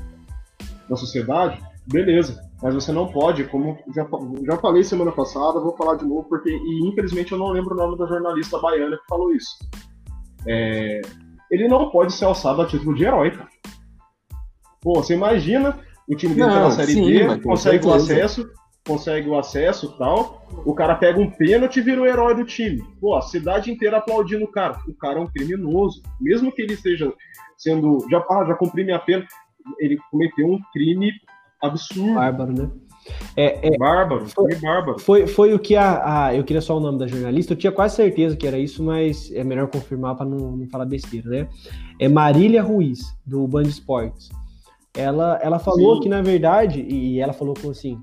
na sociedade, beleza. Mas você não pode, como já, já falei semana passada, vou falar de novo, porque e infelizmente eu não lembro o nome da jornalista baiana que falou isso. É, ele não pode ser alçado a título de herói, cara. Pô, você imagina o time dele tá na Série sim, D, consegue o acesso, consegue o acesso tal, o cara pega um pênalti e vira o herói do time. Pô, a cidade inteira aplaudindo o cara. O cara é um criminoso. Mesmo que ele esteja sendo. Já, ah, já cumpri minha pena. Ele cometeu um crime absurdo. Bárbaro, né? É, é, bárbaro, foi, bárbaro. Foi, foi o que a, a, Eu queria só o nome da jornalista, eu tinha quase certeza que era isso, mas é melhor confirmar para não, não falar besteira, né? É Marília Ruiz, do Band Esportes. Ela, ela falou Sim. que, na verdade, e ela falou com assim: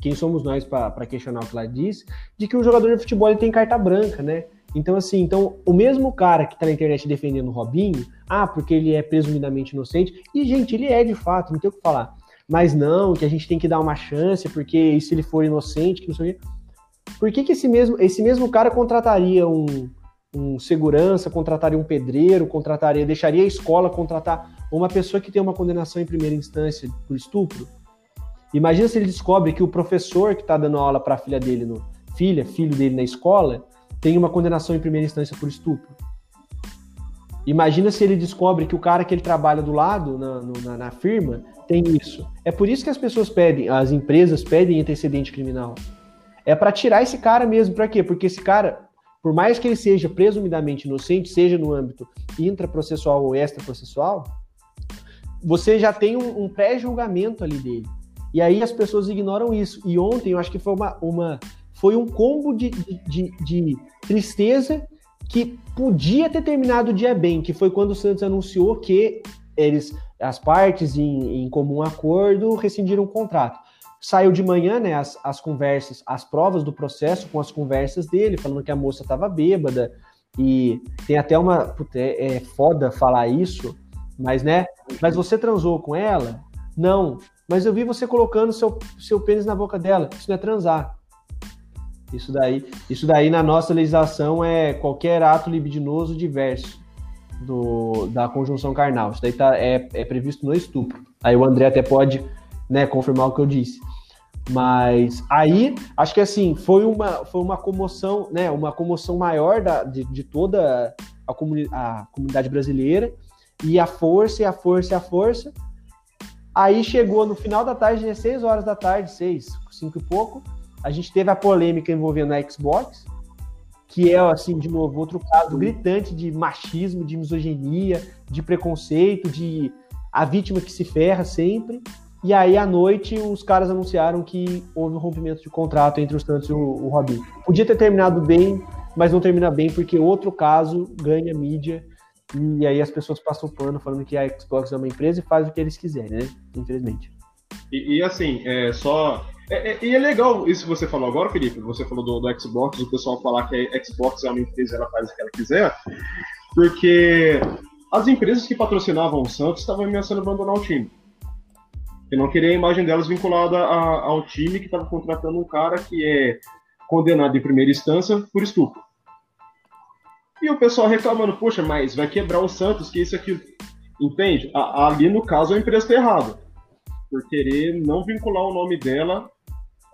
quem somos nós para questionar o que ela disse, de que o jogador de futebol ele tem carta branca, né? Então, assim, então, o mesmo cara que tá na internet defendendo o Robinho, ah, porque ele é presumidamente inocente, e, gente, ele é de fato, não tem o que falar. Mas não, que a gente tem que dar uma chance, porque se ele for inocente, que não sei o quê. Por que, que esse, mesmo, esse mesmo cara contrataria um, um segurança, contrataria um pedreiro, contrataria, deixaria a escola contratar uma pessoa que tem uma condenação em primeira instância por estupro? Imagina se ele descobre que o professor que está dando aula para a filha dele, no, filha, filho dele na escola, tem uma condenação em primeira instância por estupro. Imagina se ele descobre que o cara que ele trabalha do lado, na, na, na firma, tem isso. É por isso que as pessoas pedem, as empresas pedem antecedente criminal. É para tirar esse cara mesmo. Para quê? Porque esse cara, por mais que ele seja presumidamente inocente, seja no âmbito intraprocessual ou extraprocessual, você já tem um, um pré-julgamento ali dele. E aí as pessoas ignoram isso. E ontem eu acho que foi uma, uma foi um combo de, de, de, tristeza que podia ter terminado o dia bem, que foi quando o Santos anunciou que eles, as partes, em, em comum acordo, rescindiram o contrato. Saiu de manhã, né, as, as conversas, as provas do processo com as conversas dele, falando que a moça estava bêbada, e tem até uma. Puta, é, é foda falar isso, mas né? Mas você transou com ela? Não. Mas eu vi você colocando seu, seu pênis na boca dela. Isso não é transar. Isso daí, isso daí na nossa legislação é qualquer ato libidinoso diverso do, da conjunção carnal. Isso daí tá, é, é previsto no estupro. Aí o André até pode né, confirmar o que eu disse. Mas aí, acho que assim, foi uma, foi uma comoção, né? Uma comoção maior da, de, de toda a, comuni a comunidade brasileira. E a força, e a força, e a força. Aí chegou no final da tarde, 16 horas da tarde, 6, 5 e pouco a gente teve a polêmica envolvendo a Xbox, que é, assim, de novo, outro caso gritante de machismo, de misoginia, de preconceito, de a vítima que se ferra sempre. E aí, à noite, os caras anunciaram que houve um rompimento de contrato entre os Santos e o, o Robin. Podia ter terminado bem, mas não termina bem porque outro caso ganha mídia e aí as pessoas passam o pano falando que a Xbox é uma empresa e faz o que eles quiserem, né? Infelizmente. E, e assim, é, só é, é, e é legal isso que você falou agora, Felipe. Você falou do, do, Xbox, o pessoal falar que a Xbox é uma empresa ela faz o que ela quiser, porque as empresas que patrocinavam o Santos estavam ameaçando abandonar o time. E não queria a imagem delas vinculada a, ao time que estava contratando um cara que é condenado em primeira instância por estupro. E o pessoal reclamando, poxa, mas vai quebrar o Santos, que isso aqui. Entende? A, ali, no caso, a empresa está errada. Por querer não vincular o nome dela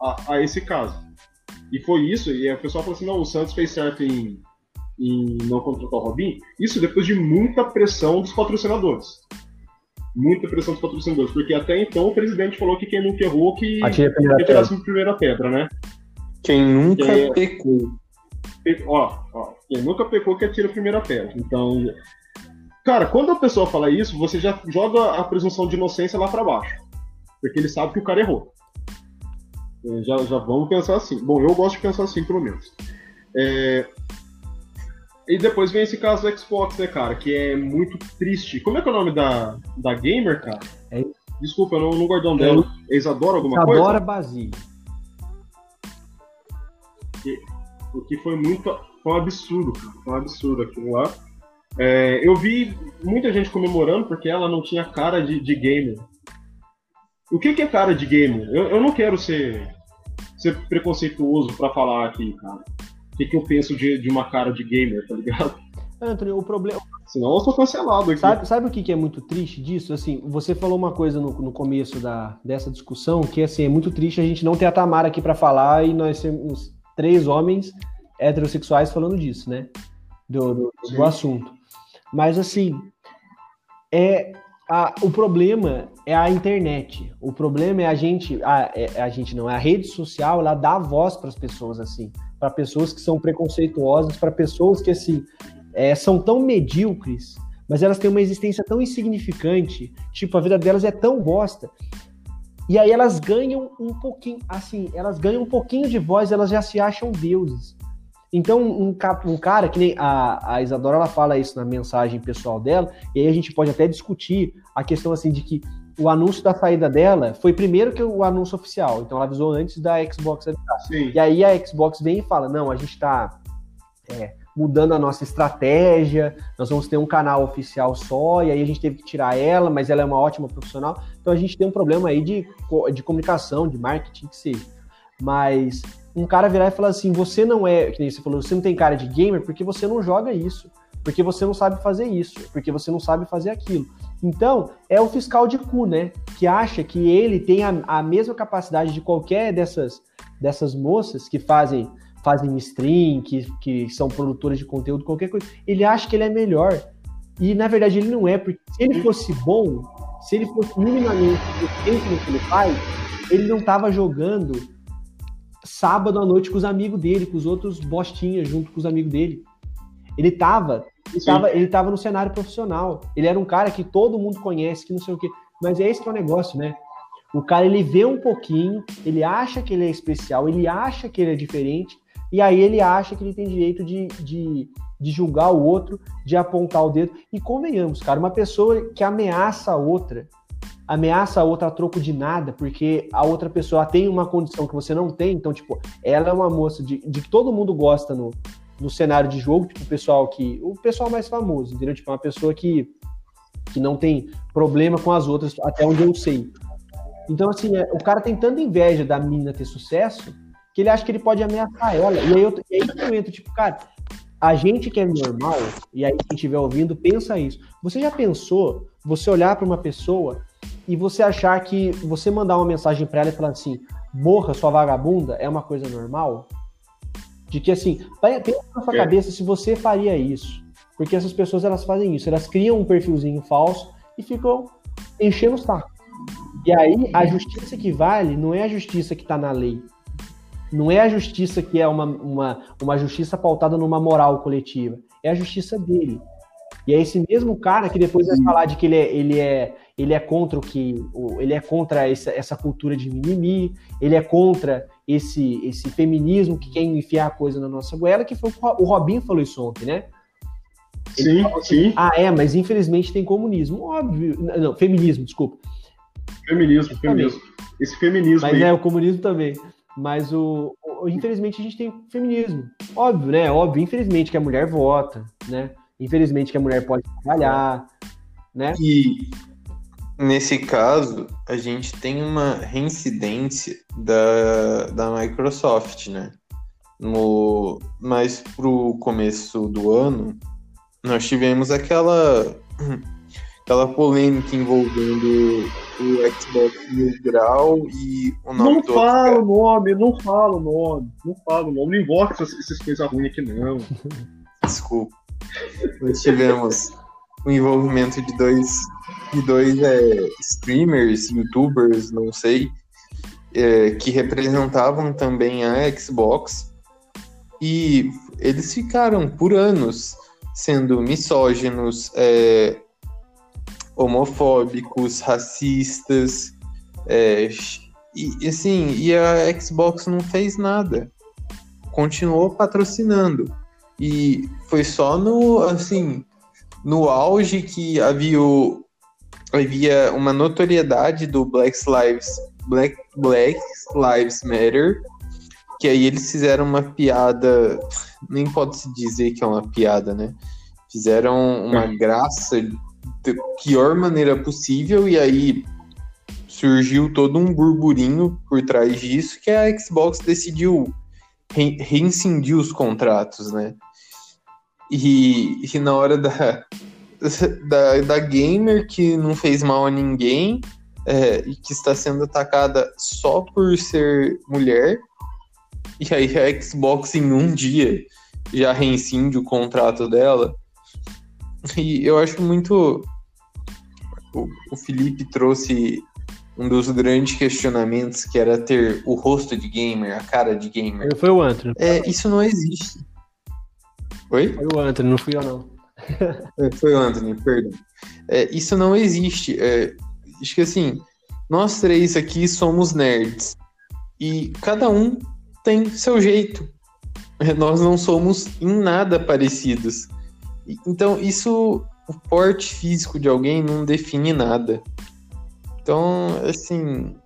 a, a, esse caso. E foi isso, e o pessoal falou assim, não, o Santos fez certo em, em não contratar o Robin, isso depois de muita pressão dos patrocinadores. Muita pressão dos patrocinadores, porque até então o presidente falou que quem nunca errou que atirasse a primeira pedra, né? Quem nunca é... pecou. Ó, ó, quem nunca pecou que atira a primeira pedra. Então, cara, quando a pessoa fala isso, você já joga a presunção de inocência lá para baixo. Porque ele sabe que o cara errou. É, já, já vamos pensar assim. Bom, eu gosto de pensar assim, pelo menos. É... E depois vem esse caso do Xbox, né, cara? Que é muito triste. Como é que é o nome da, da gamer, cara? É... Desculpa, eu não, não guardei o nome dela. É Isadora alguma Isadora coisa? Isadora Basílio. O que foi muito. Foi um absurdo, cara. Foi um absurdo aquilo lá. É, eu vi muita gente comemorando porque ela não tinha cara de, de gamer. O que, que é cara de gamer? Eu, eu não quero ser, ser preconceituoso para falar aqui, cara. O que, que eu penso de, de uma cara de gamer, tá ligado? Anthony, o problema. Senão eu sou cancelado aqui. Sabe, sabe o que, que é muito triste disso? Assim, você falou uma coisa no, no começo da, dessa discussão que assim, é muito triste a gente não ter a Tamara aqui para falar e nós sermos três homens heterossexuais falando disso, né? Do, do, do assunto. Mas assim, é a, o problema é a internet. O problema é a gente, a, é, a gente não, é a rede social, ela dá voz para as pessoas assim, para pessoas que são preconceituosas, para pessoas que assim é, são tão medíocres, mas elas têm uma existência tão insignificante, tipo a vida delas é tão bosta E aí elas ganham um pouquinho, assim, elas ganham um pouquinho de voz, elas já se acham deuses. Então, um, um cara, que nem a, a Isadora, ela fala isso na mensagem pessoal dela, e aí a gente pode até discutir a questão, assim, de que o anúncio da saída dela foi primeiro que o anúncio oficial, então ela avisou antes da Xbox avisar. E aí a Xbox vem e fala, não, a gente tá é, mudando a nossa estratégia, nós vamos ter um canal oficial só, e aí a gente teve que tirar ela, mas ela é uma ótima profissional, então a gente tem um problema aí de, de comunicação, de marketing, que seja. Mas um cara virar e falar assim, você não é, que nem você falou, você não tem cara de gamer porque você não joga isso, porque você não sabe fazer isso, porque você não sabe fazer aquilo. Então, é o fiscal de cu, né? Que acha que ele tem a, a mesma capacidade de qualquer dessas, dessas moças que fazem fazem stream, que, que são produtoras de conteúdo, qualquer coisa. Ele acha que ele é melhor. E na verdade ele não é, porque se ele fosse bom, se ele fosse minimamente decente no que ele faz, ele não tava jogando sábado à noite com os amigos dele, com os outros bostinhas junto com os amigos dele. Ele tava, ele tava, ele tava no cenário profissional. Ele era um cara que todo mundo conhece, que não sei o quê. Mas é esse que é o negócio, né? O cara ele vê um pouquinho, ele acha que ele é especial, ele acha que ele é diferente, e aí ele acha que ele tem direito de, de, de julgar o outro, de apontar o dedo. E convenhamos, cara, uma pessoa que ameaça a outra, ameaça a outra a troco de nada, porque a outra pessoa tem uma condição que você não tem, então, tipo, ela é uma moça de, de que todo mundo gosta no, no cenário de jogo, tipo, o pessoal que. O pessoal mais famoso, entendeu? Tipo, uma pessoa que, que não tem problema com as outras, até onde eu sei. Então, assim, é, o cara tem tanta inveja da menina ter sucesso que ele acha que ele pode ameaçar ela. E aí eu, e aí eu entro, tipo, cara, a gente que é normal, e aí quem estiver ouvindo, pensa isso. Você já pensou você olhar para uma pessoa e você achar que você mandar uma mensagem para ela e falar assim, morra sua vagabunda, é uma coisa normal? De que assim, pensa na sua é. cabeça se você faria isso. Porque essas pessoas elas fazem isso, elas criam um perfilzinho falso e ficam enchendo o saco. E aí a justiça que vale não é a justiça que está na lei, não é a justiça que é uma, uma, uma justiça pautada numa moral coletiva, é a justiça dele. E é esse mesmo cara que depois vai falar de que ele é, ele é, ele é contra o que. Ele é contra essa, essa cultura de mimimi, ele é contra esse, esse feminismo que quer enfiar a coisa na nossa goela, que foi o Robinho falou isso ontem, né? Ele sim, assim, sim. Ah, é, mas infelizmente tem comunismo. Óbvio. Não, feminismo, desculpa. Feminismo, feminismo. Esse feminismo. Mas aí. é, o comunismo também. Mas o, o, infelizmente a gente tem feminismo. Óbvio, né? Óbvio, infelizmente que a mulher vota, né? Infelizmente que a mulher pode trabalhar, né? E nesse caso, a gente tem uma reincidência da, da Microsoft, né? No, mas pro começo do ano, nós tivemos aquela aquela polêmica envolvendo o Xbox Mil Grau e o nome não do fala o nome, não fala o nome, não fala o nome, não invoca essas, essas coisas ruins aqui não. Desculpa. Nós tivemos o envolvimento de dois, de dois é, streamers, youtubers, não sei, é, que representavam também a Xbox. E eles ficaram por anos sendo misóginos, é, homofóbicos, racistas, é, e assim, e a Xbox não fez nada, continuou patrocinando. E foi só no assim no auge que havia, havia uma notoriedade do Black Lives Black, Black Lives Matter que aí eles fizeram uma piada nem pode se dizer que é uma piada, né? Fizeram uma é. graça da pior maneira possível, e aí surgiu todo um burburinho por trás disso, que a Xbox decidiu re reincindir os contratos, né? E, e na hora da, da, da gamer que não fez mal a ninguém é, e que está sendo atacada só por ser mulher, e aí a Xbox em um dia já reincide o contrato dela. E eu acho muito o, o Felipe trouxe um dos grandes questionamentos que era ter o rosto de gamer, a cara de gamer. Foi o Antônio. É, isso não existe. Oi? Foi o Antônio, não fui eu não. É, foi o Anthony, perdão. É, isso não existe. É, acho que assim, nós três aqui somos nerds. E cada um tem seu jeito. Nós não somos em nada parecidos. Então, isso, o porte físico de alguém não define nada. Então, assim,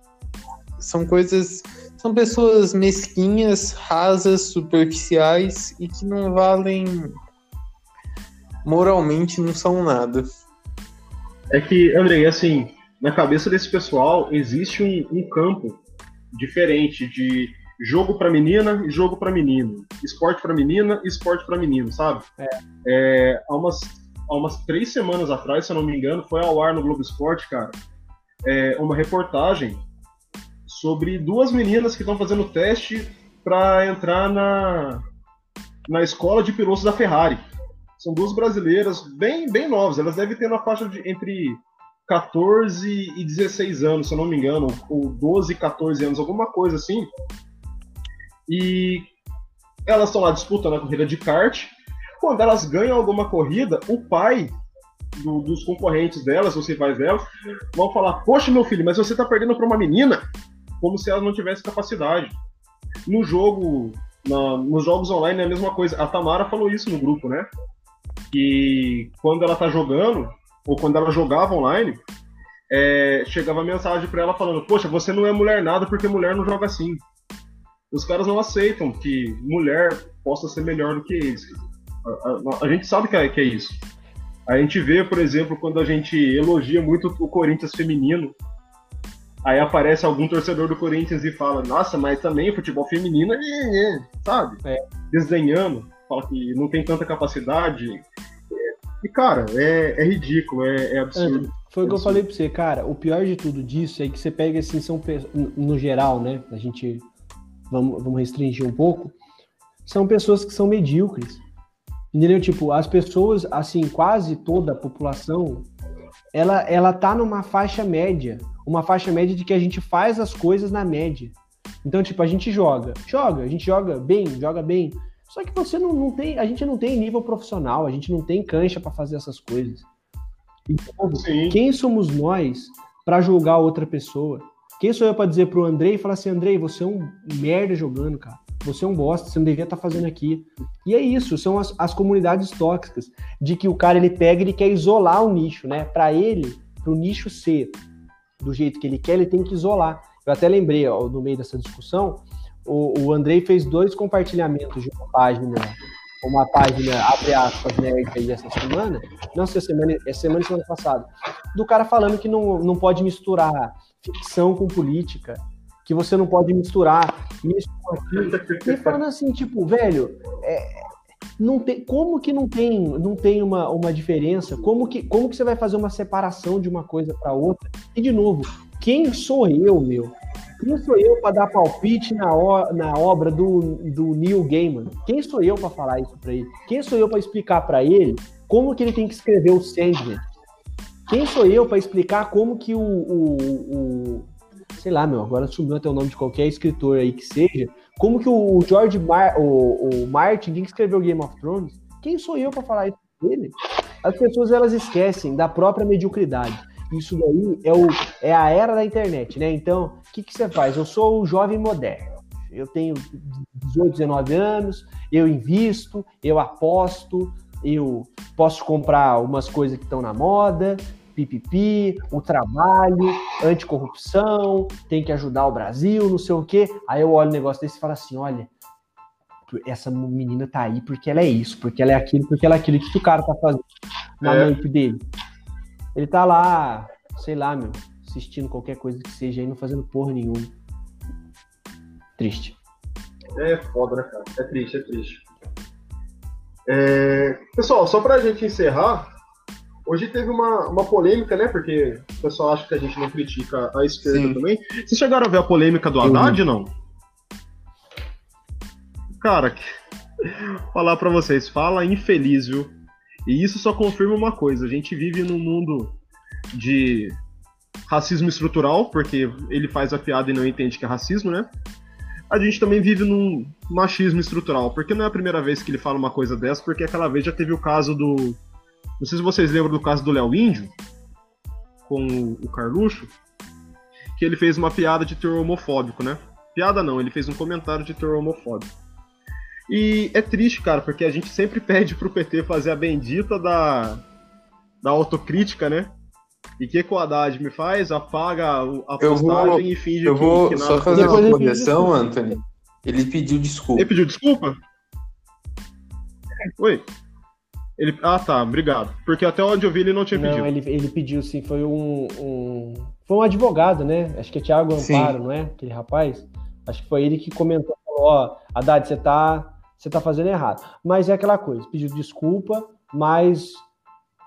são coisas. São pessoas mesquinhas, rasas, superficiais e que não valem. Moralmente não são nada. É que, Andrei, assim, na cabeça desse pessoal existe um, um campo diferente de jogo para menina e jogo para menino, esporte para menina e esporte para menino, sabe? É. É, há, umas, há umas três semanas atrás, se eu não me engano, foi ao ar no Globo Esporte, cara, é, uma reportagem sobre duas meninas que estão fazendo teste para entrar na, na escola de pilotos da Ferrari. São duas brasileiras bem, bem novas, elas devem ter na faixa de entre 14 e 16 anos, se eu não me engano, ou 12 e 14 anos, alguma coisa assim. E elas estão lá disputando a corrida de kart. Quando elas ganham alguma corrida, o pai do, dos concorrentes delas, os rivais delas, vão falar: Poxa, meu filho, mas você está perdendo para uma menina? Como se ela não tivesse capacidade. No jogo, na, nos jogos online é a mesma coisa. A Tamara falou isso no grupo, né? Que quando ela tá jogando, ou quando ela jogava online, é, chegava mensagem para ela falando: Poxa, você não é mulher nada porque mulher não joga assim os caras não aceitam que mulher possa ser melhor do que eles. A, a, a gente sabe que é, que é, isso. A gente vê, por exemplo, quando a gente elogia muito o Corinthians feminino, aí aparece algum torcedor do Corinthians e fala: Nossa, mas também o futebol feminino é, é sabe? É. Desdenhando, fala que não tem tanta capacidade. E, cara, é, é ridículo, é, é absurdo. Foi o que eu falei pra você, cara. O pior de tudo disso é que você pega assim, são no geral, né? A gente vamos, vamos restringir um pouco, são pessoas que são medíocres. Entendeu? Tipo, as pessoas, assim, quase toda a população, ela, ela tá numa faixa média. Uma faixa média de que a gente faz as coisas na média. Então, tipo, a gente joga. Joga, a gente joga bem, joga bem. Só que você não, não tem. A gente não tem nível profissional, a gente não tem cancha para fazer essas coisas. Então, Sim. quem somos nós para julgar outra pessoa? Quem sou eu para dizer pro Andrei e falar assim, Andrei, você é um merda jogando, cara. Você é um bosta, você não devia estar tá fazendo aqui. E é isso, são as, as comunidades tóxicas, de que o cara ele pega e ele quer isolar o nicho, né? Para ele, pro nicho ser do jeito que ele quer, ele tem que isolar. Eu até lembrei, ó, no meio dessa discussão, o, o Andrei fez dois compartilhamentos de uma página, uma página, abre aspas, nerd aí essa semana, não, essa semana, essa semana semana passada, do cara falando que não, não pode misturar ficção com política, que você não pode misturar isso. E falando assim, tipo, velho, é, não tem, como que não tem, não tem uma, uma diferença? Como que, como que você vai fazer uma separação de uma coisa para outra? E de novo, quem sou eu, meu? Quem sou eu para dar palpite na, o, na obra do, do Neil Gaiman? Quem sou eu para falar isso para ele? Quem sou eu para explicar para ele como que ele tem que escrever o Sandman? Quem sou eu para explicar como que o, o, o, sei lá, meu, agora sumiu até o nome de qualquer escritor aí que seja, como que o George Mar, o, o Martin, quem escreveu Game of Thrones, quem sou eu para falar isso dele? As pessoas elas esquecem da própria mediocridade. Isso daí é, o, é a era da internet, né? Então, o que, que você faz? Eu sou o jovem moderno. Eu tenho 18, 19 anos, eu invisto, eu aposto, eu posso comprar umas coisas que estão na moda, pipipi, o trabalho, anticorrupção, tem que ajudar o Brasil, não sei o quê. Aí eu olho o negócio desse e falo assim: olha, essa menina tá aí porque ela é isso, porque ela é aquilo, porque ela é aquilo. O que o cara tá fazendo na é. mente dele? Ele tá lá, sei lá, meu, assistindo qualquer coisa que seja aí, não fazendo porra nenhuma. Triste. É foda, né, cara? É triste, é triste. É... Pessoal, só pra gente encerrar, Hoje teve uma, uma polêmica, né? Porque o pessoal acha que a gente não critica a esquerda Sim. também. Vocês chegaram a ver a polêmica do Haddad, não? Cara, falar para vocês, fala infeliz, viu? E isso só confirma uma coisa: a gente vive num mundo de racismo estrutural, porque ele faz a piada e não entende que é racismo, né? A gente também vive num machismo estrutural, porque não é a primeira vez que ele fala uma coisa dessa, porque aquela vez já teve o caso do não sei se vocês lembram do caso do Léo Índio, com o Carluxo, que ele fez uma piada de terror homofóbico, né? Piada não, ele fez um comentário de terror homofóbico. E é triste, cara, porque a gente sempre pede pro PT fazer a bendita da, da autocrítica, né? E o que, que o Haddad me faz? Apaga a postagem e finge eu que, vou que nada só fazer uma correção, Anthony. Ele pediu desculpa. Ele pediu desculpa? Oi. Ele... Ah, tá, obrigado. Porque até onde eu vi ele não tinha não, pedido. Ele, ele pediu sim, foi um, um, Foi um advogado, né? Acho que é Thiago Amparo, sim. não é? Aquele rapaz. Acho que foi ele que comentou, falou, ó, Haddad, você tá, você tá fazendo errado. Mas é aquela coisa, pediu desculpa, mas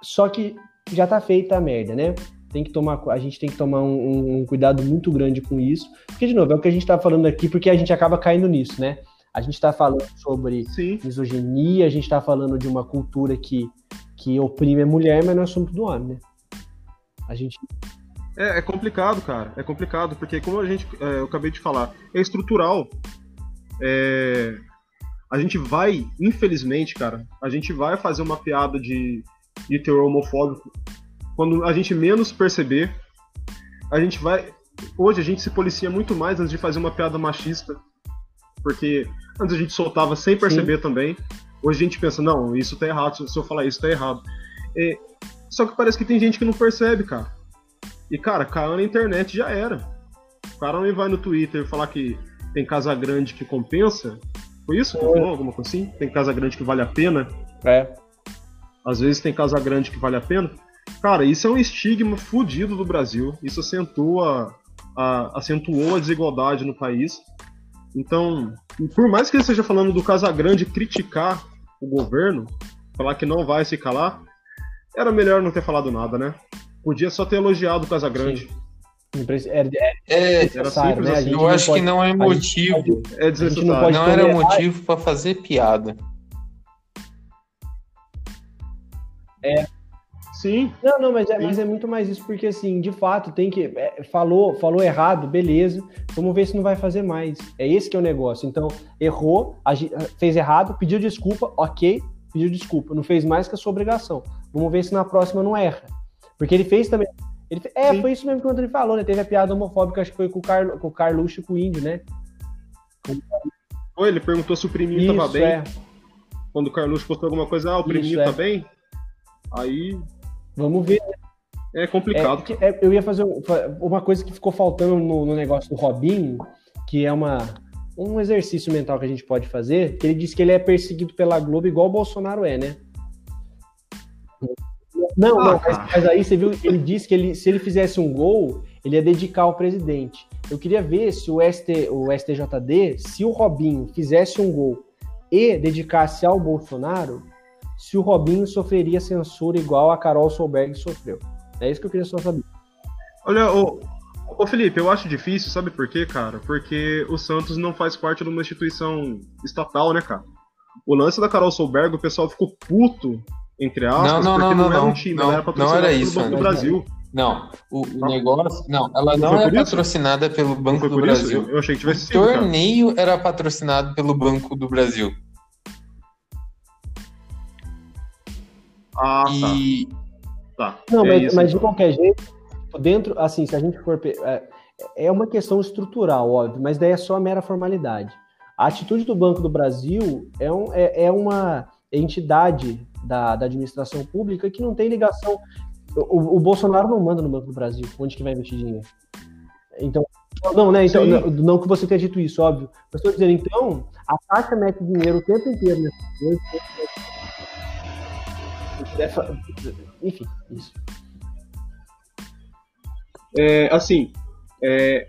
só que já tá feita a merda, né? Tem que tomar, a gente tem que tomar um, um cuidado muito grande com isso. Porque, de novo, é o que a gente tá falando aqui, porque a gente acaba caindo nisso, né? A gente está falando sobre Sim. misoginia, a gente está falando de uma cultura que, que oprime a mulher, mas não é assunto do homem, né? A gente. É, é complicado, cara. É complicado, porque como a gente. É, eu acabei de falar, é estrutural. É, a gente vai, infelizmente, cara, a gente vai fazer uma piada de, de terror homofóbico quando a gente menos perceber. A gente vai. Hoje a gente se policia muito mais antes de fazer uma piada machista. Porque antes a gente soltava sem perceber Sim. também. Hoje a gente pensa, não, isso tá errado, se eu falar isso tá errado. É, só que parece que tem gente que não percebe, cara. E, cara, caiu na internet já era. O cara não vai no Twitter falar que tem casa grande que compensa. Foi isso que falou? Alguma coisa assim? Tem casa grande que vale a pena? É. Às vezes tem casa grande que vale a pena. Cara, isso é um estigma fudido do Brasil. Isso acentua, a, acentuou a desigualdade no país. Então, por mais que ele esteja falando do Casagrande criticar o governo, falar que não vai se calar, era melhor não ter falado nada, né? Podia só ter elogiado o Casagrande. É, é, era simples né? assim. Eu acho pode, que não é motivo. É desnecessário. Não, não era motivo para fazer piada. É, Sim. Não, não, mas é, mas é muito mais isso, porque assim, de fato, tem que. É, falou, falou errado, beleza. Vamos ver se não vai fazer mais. É esse que é o negócio. Então, errou, fez errado, pediu desculpa, ok, pediu desculpa. Não fez mais que a sua obrigação. Vamos ver se na próxima não erra. Porque ele fez também. Ele, é, Sim. foi isso mesmo que o André falou, né? Teve a piada homofóbica, acho que foi com o, Car, com o Carluxo e com o Índio, né? Foi, ele perguntou se o priminho isso, tava bem. É. Quando o Carluxo postou alguma coisa, ah, o priminho isso, tá é. bem? Aí Vamos ver. É complicado. É, é, eu ia fazer uma coisa que ficou faltando no, no negócio do Robinho, que é uma, um exercício mental que a gente pode fazer, que ele disse que ele é perseguido pela Globo igual o Bolsonaro é, né? Não, ah, não, mas, mas, aí você viu, ele disse que ele, se ele fizesse um gol, ele ia dedicar ao presidente. Eu queria ver se o, ST, o STJD, se o Robinho fizesse um gol e dedicasse ao Bolsonaro, se o Robinho sofreria censura igual a Carol Solberg sofreu. É isso que eu queria só saber. Olha, ô, ô Felipe, eu acho difícil, sabe por quê, cara? Porque o Santos não faz parte de uma instituição estatal, né, cara? O lance da Carol Solberg, o pessoal ficou puto, entre aspas, não, não, porque não, não, era um time, não, ela era patrocinada não era isso, pelo Banco do Brasil. Não, o, o negócio. Não, ela não, não é patrocinada pelo Banco do Brasil. Eu achei que tivesse sido. O torneio cara. era patrocinado pelo Banco do Brasil. Ah, e... tá. tá. Não, é mas, isso, mas então. de qualquer jeito, dentro, assim, se a gente for. É, é uma questão estrutural, óbvio, mas daí é só mera formalidade. A atitude do Banco do Brasil é, um, é, é uma entidade da, da, administração pública que não tem ligação. O, o, Bolsonaro não manda no Banco do Brasil, onde que vai investir dinheiro. Então, não, né? Então, não, não, que você tenha dito isso, óbvio. Mas estou dizendo, então, a taxa mete dinheiro o tempo inteiro nessa coisa, enfim, isso. É, assim, é,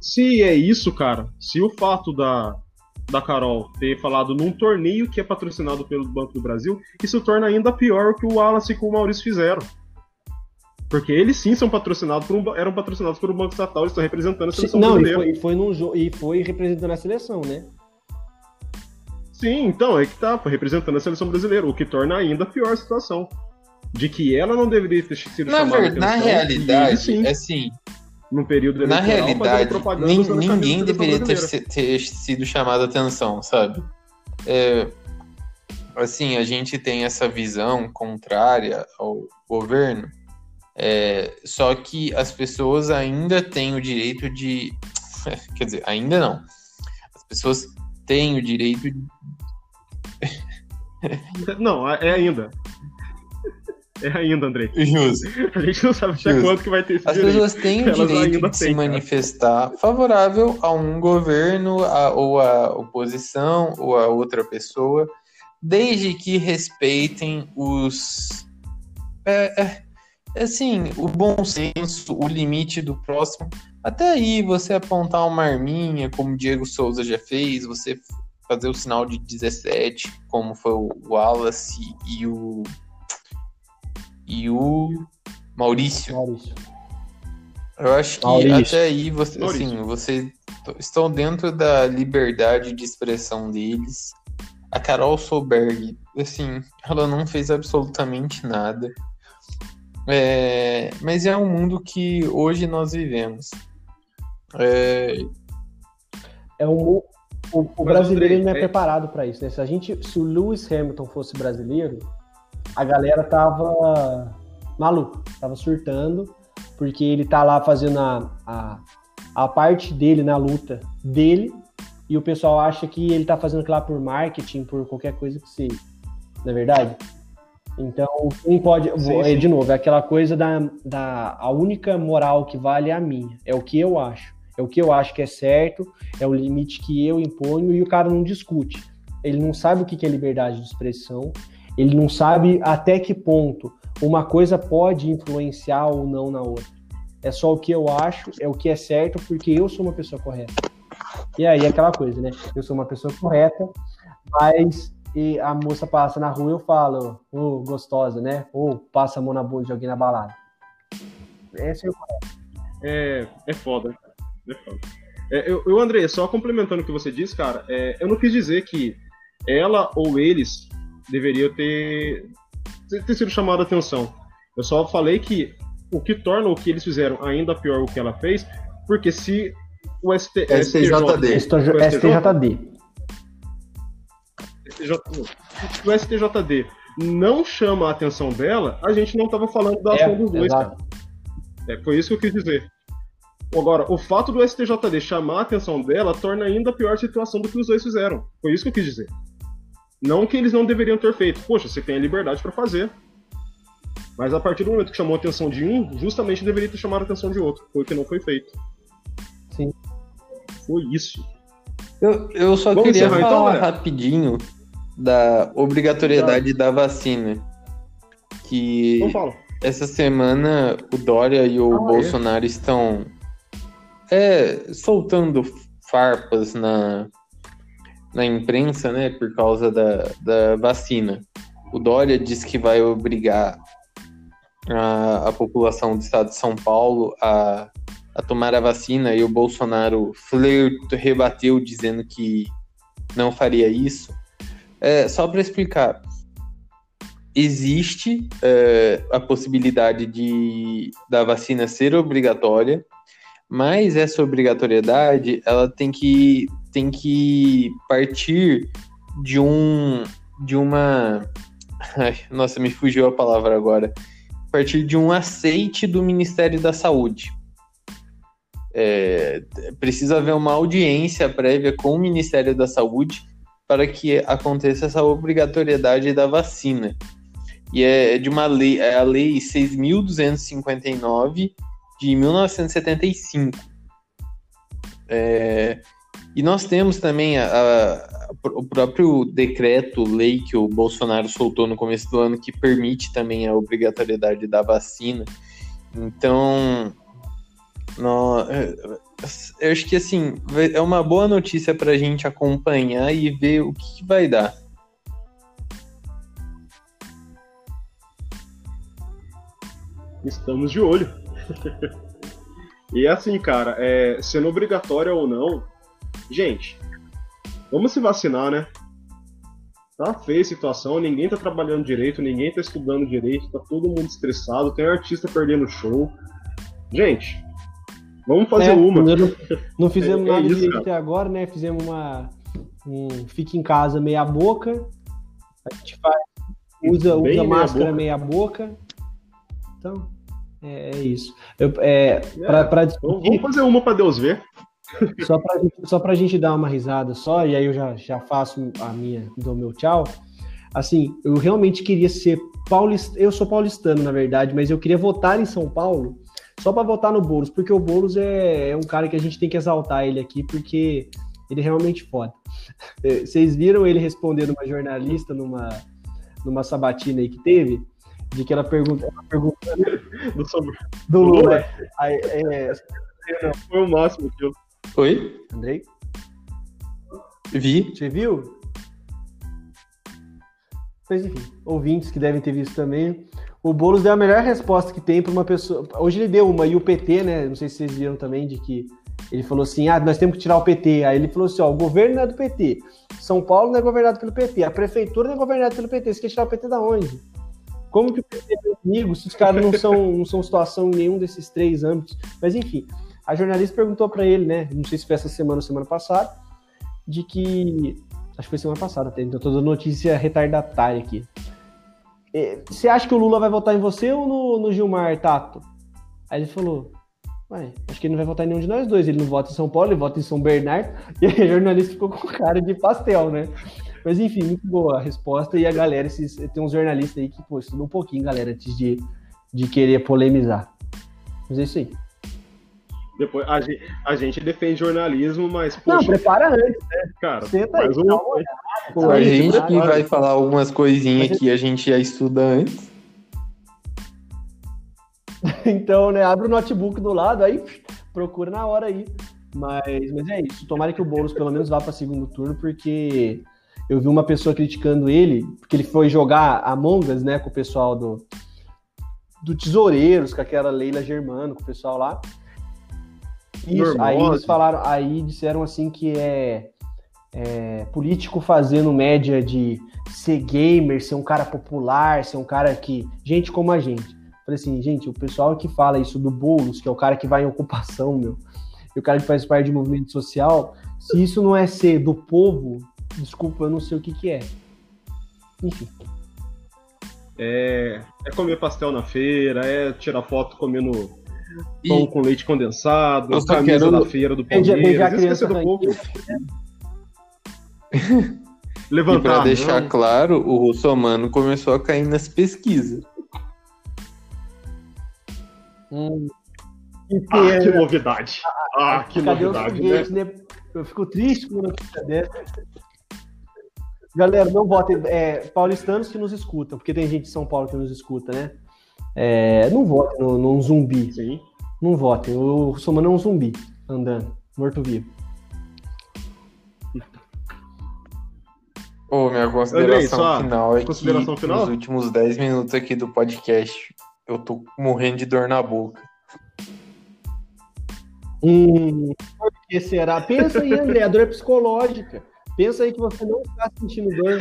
se é isso, cara, se o fato da, da Carol ter falado num torneio que é patrocinado pelo Banco do Brasil, isso torna ainda pior o que o Wallace e o Maurício fizeram. Porque eles sim são patrocinados por um, eram patrocinados por um banco estatal, eles estão representando a seleção Não, brasileira. Não, e foi, num e foi representando a seleção, né? Sim, então, é que tá, representando a seleção brasileira, o que torna ainda pior a situação. De que ela não deveria ter sido na chamada ver, Na realidade, sim, assim. No período Na realidade, ninguém deveria ter, ter, sido chamado a atenção, sabe? É, assim, a gente tem essa visão contrária ao governo, É, só que as pessoas ainda têm o direito de. Quer dizer, ainda não. As pessoas têm o direito de. Não, é ainda. É ainda, André. Justo. A gente não sabe até quando que vai ter esse As direito. pessoas têm o Elas direito de se têm, cara. manifestar favorável a um governo a- ou a oposição ou a outra pessoa, desde que respeitem os. É, é, assim, o bom senso, o limite do próximo. Até aí, você apontar uma arminha, como o Diego Souza já fez, você fazer o sinal de 17, como foi o Wallace e o. E o Maurício. Maurício. Eu acho que Maurício. até aí você, Maurício. assim, você estão dentro da liberdade de expressão deles. A Carol Solberg, assim, ela não fez absolutamente nada. É, mas é um mundo que hoje nós vivemos. É, É um, o, o brasileiro Andrei, não é, é- preparado para isso, né? Se a gente, se o Lewis Hamilton fosse brasileiro, a galera tava maluco, tava surtando, porque ele tá lá fazendo a, a, a parte dele na luta dele, e o pessoal acha que ele tá fazendo aquilo lá por marketing, por qualquer coisa que seja. Não é verdade? Então, quem pode. Sim, é, sim. De novo, é aquela coisa da, da. A única moral que vale é a minha. É o que eu acho. É o que eu acho que é certo, é o limite que eu imponho e o cara não discute. Ele não sabe o que é liberdade de expressão, ele não sabe até que ponto uma coisa pode influenciar ou não na outra. É só o que eu acho, é o que é certo, porque eu sou uma pessoa correta. E aí é aquela coisa, né? Eu sou uma pessoa correta, mas e a moça passa na rua eu falo, ô, gostosa, né? Ou passa a mão na bunda de alguém na balada. Esse é o É, é. É foda. É, eu, eu, André, só complementando o que você disse, cara, é, eu não quis dizer que ela ou eles deveriam ter, ter, sido chamado a atenção. Eu só falei que o que torna o que eles fizeram ainda pior o que ela fez, porque se o ST, STJD. STJD. se o STJD não chama a atenção dela, a gente não estava falando da ação É, dos dois, cara. É, foi isso que eu quis dizer. Agora, o fato do STJD chamar a atenção dela torna ainda pior a situação do que os dois fizeram. Foi isso que eu quis dizer. Não que eles não deveriam ter feito. Poxa, você tem a liberdade para fazer. Mas a partir do momento que chamou a atenção de um, justamente deveria ter chamado a atenção de outro. Foi o que não foi feito. Sim. Foi isso. Eu, eu só Vamos queria encerrar, então, falar Léo? rapidinho da obrigatoriedade da vacina. Que Então fala. essa semana o Dória e o Ah, é? Bolsonaro estão é, soltando farpas na, na imprensa, né, por causa da, da vacina. O Dória diz que vai obrigar a, a população do estado de São Paulo a, a tomar a vacina e o Bolsonaro flirt, rebateu dizendo que não faria isso. É, só para explicar, existe é, a possibilidade de da vacina ser obrigatória, mas essa obrigatoriedade ela tem que tem que partir de um de uma Ai, nossa me fugiu a palavra agora. A partir de um aceite do Ministério da Saúde. É, precisa haver uma audiência prévia com o Ministério da Saúde para que aconteça essa obrigatoriedade da vacina. E é de uma lei, é a lei 6.259 de 1975. É, e nós temos também a- a- o próprio decreto, lei que o Bolsonaro soltou no começo do ano, que permite também a obrigatoriedade da vacina. Então, nó- é, eu acho que assim, é uma boa notícia para a gente acompanhar e ver o que vai dar. Estamos de olho. e assim, cara, é, sendo obrigatória ou não, gente, vamos se vacinar, né? Tá feia a situação, ninguém tá trabalhando direito, ninguém tá estudando direito, tá todo mundo estressado, tem artista perdendo show. Gente, vamos fazer É, uma. Não, não fizemos É- é nada isso, direito cara. até agora, né? Fizemos uma. Um fica em casa meia boca. A gente faz, usa, Bem usa meia máscara boca. meia boca. Então, É, é isso. Eu, é, é, pra, Vamos fazer uma para Deus ver. Só para só pra gente dar uma risada só, e aí eu já, já faço a minha, do meu tchau. Assim, eu realmente queria ser paulistano. Eu sou paulistano, na verdade, mas eu queria votar em São Paulo só para votar no Boulos, porque o Boulos é, é, um cara que a gente tem que exaltar ele aqui, porque ele é realmente foda. Vocês viram ele respondendo uma jornalista numa, numa sabatina aí que teve? De que ela pergunta. Ela pergunta do, do Lula. Aí, é, foi o máximo aquilo. Oi? Andrei? Vi. Você viu? Mas enfim, ouvintes que devem ter visto também. O Boulos deu a melhor resposta que tem para uma pessoa. Hoje ele deu uma, e o PT, né? Não sei se vocês viram também, de que ele falou assim: ah, nós temos que tirar o PT. Aí ele falou assim: ó, o governo não é do PT. São Paulo não é governado pelo PT. A prefeitura não é governada pelo PT. Você quer tirar o PT da onde? Como que o PT é inimigo se os caras não são, não são situação em nenhum desses três âmbitos? Mas enfim, a jornalista perguntou para ele, né? Não sei se foi essa semana ou semana passada, de que. Acho que foi semana passada até, então toda notícia retardatária aqui. É, você acha que o Lula vai votar em você ou no, no Gilmar Tato? Aí ele falou: Ué, acho que ele não vai votar em nenhum de nós dois. Ele não vota em São Paulo, ele vota em São Bernardo. E aí a jornalista ficou com cara de pastel, né? Mas enfim, muito boa a resposta. E a galera, esses, tem uns jornalistas aí que, pô, estudam um pouquinho, galera, antes de, de querer polemizar. Mas é isso aí. Depois, a gente, a gente defende jornalismo, mas. Poxa, não, prepara antes, né? Cara, Senta aí, um... A gente que vai falar algumas coisinhas que a gente já estuda antes. então, né, abre o notebook do lado, aí procura na hora aí. Mas, mas é isso. Tomara que o Boulos pelo menos vá para segundo turno, porque eu vi uma pessoa criticando ele, porque ele foi jogar Among Us, né, com o pessoal do, do Tesoureiros, com aquela Leila Germano, com o pessoal lá. Isso, aí eles falaram, aí disseram assim que é, é, político fazendo média de ser gamer, ser um cara popular, ser um cara que. Gente como a gente. Falei assim, gente, o pessoal que fala isso do Boulos, que é o cara que vai em ocupação, meu, e o cara que faz parte de movimento social, se isso não é ser do povo, desculpa, eu não sei o que que é. Enfim. É, é comer pastel na feira, é tirar foto comendo pão com leite condensado, a camisa querendo... da feira do Palmeiras, esquecer do povo. Levantar. E pra deixar não. claro, o russomano começou a cair nas pesquisas. Hum. Ah, que novidade. Ah, que Cadê novidade, né? né? Eu fico triste com uma notícia dessa. Galera, não votem. É, paulistanos que nos escutam, porque tem gente de São Paulo que nos escuta, né? É, não votem num, zumbi. Sim. Não votem. O Russomano é um zumbi andando, morto-vivo. Ô, minha consideração Andrei, final é consideração que final? nos últimos 10 minutos aqui do podcast eu tô morrendo de dor na boca. Hum, por que será? Pensa aí, André, a dor é psicológica. Pensa aí que você não está sentindo dor.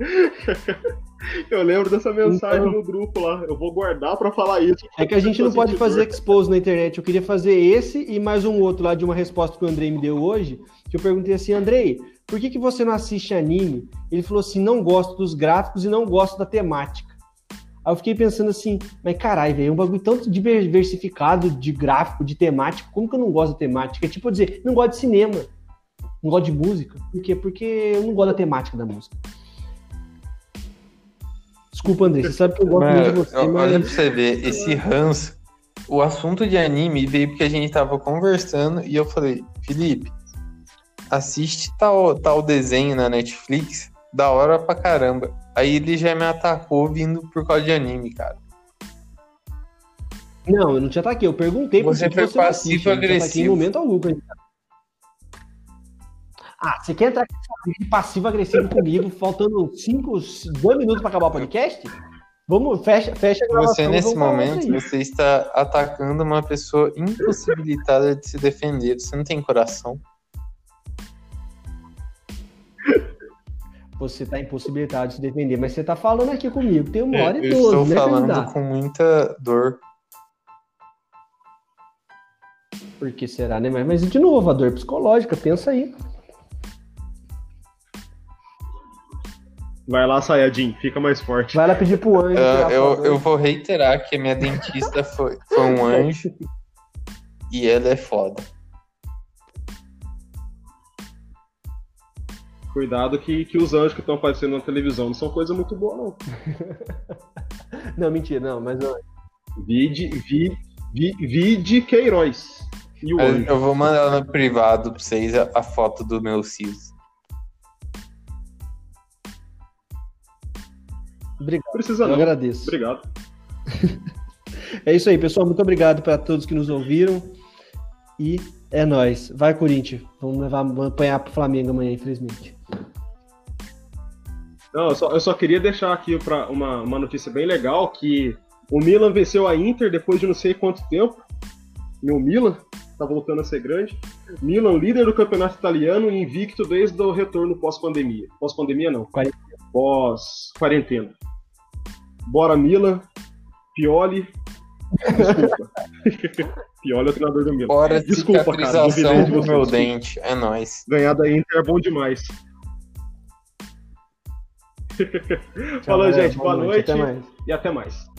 Eu lembro dessa mensagem então, no grupo lá. Eu vou guardar para falar isso. É que a gente não pode fazer expose na internet. Eu queria fazer esse e mais um outro lá de uma resposta que o Andrei me deu hoje. Que eu perguntei assim, Andrei, por que, que você não assiste anime? Ele falou assim: não gosto dos gráficos e não gosto da temática. Aí eu fiquei pensando assim, mas caralho, velho, é um bagulho tanto diversificado de gráfico, de temática, como que eu não gosto da temática? É tipo dizer, não gosto de cinema, não gosto de música. Por quê? Porque eu não gosto da temática da música. Desculpa, André, você sabe que eu gosto muito de você. Mas... Olha pra você ver, esse ranço, o assunto de anime veio porque a gente tava conversando e eu falei, Felipe, assiste tal, tal desenho na Netflix, da hora pra caramba. Aí ele já me atacou vindo por causa de anime, cara. Não, eu não te ataquei, eu perguntei você foi passivo agressivo. Em momento algum. Ah, você quer entrar passivo-agressivo comigo, faltando 5, 2 minutos para acabar o podcast? Vamos, fecha, fecha a gravação. Você, nesse momento, você está atacando uma pessoa impossibilitada de se defender. Você não tem coração. Você está impossibilitado de se defender, mas você está falando aqui comigo. Tem uma é, hora e doze. Eu estou né, falando candidato? com muita dor. Por que será, né? Mas, mas de novo, a dor psicológica, pensa aí. Vai lá, Sayajin, fica mais forte. Vai lá pedir pro anjo. Eu, eu, eu, vou reiterar que a minha dentista foi, foi um anjo e ela é foda. Cuidado que, que os anjos que estão aparecendo na televisão não são coisa muito boa, não. não, mentira, não, mas. Vide, vi, vi, vide Queiroz. E o anjo. Eu vou mandar no privado pra vocês a, a foto do meu siso. Obrigado. Precisa não. Eu agradeço. Obrigado. é isso aí, pessoal. Muito obrigado para todos que nos ouviram. E é nós. Vai, Corinthians. Vamos levar, vamos apanhar pro Flamengo amanhã, infelizmente. Não, eu só, eu só queria deixar aqui pra uma, uma notícia bem legal que o Milan venceu a Inter depois de não sei quanto tempo. E o Milan tá voltando a ser grande. Milan, líder do campeonato italiano, invicto desde o retorno pós-pandemia. Pós-pandemia não. Pós-quarentena. Bora Milan, Pioli. Desculpa. Pioli é o treinador do Milan. Hora Desculpa, cara. do meu dente. É nóis. Ganhar da Inter é bom demais. Falou, gente. Boa, boa noite, noite até e até mais.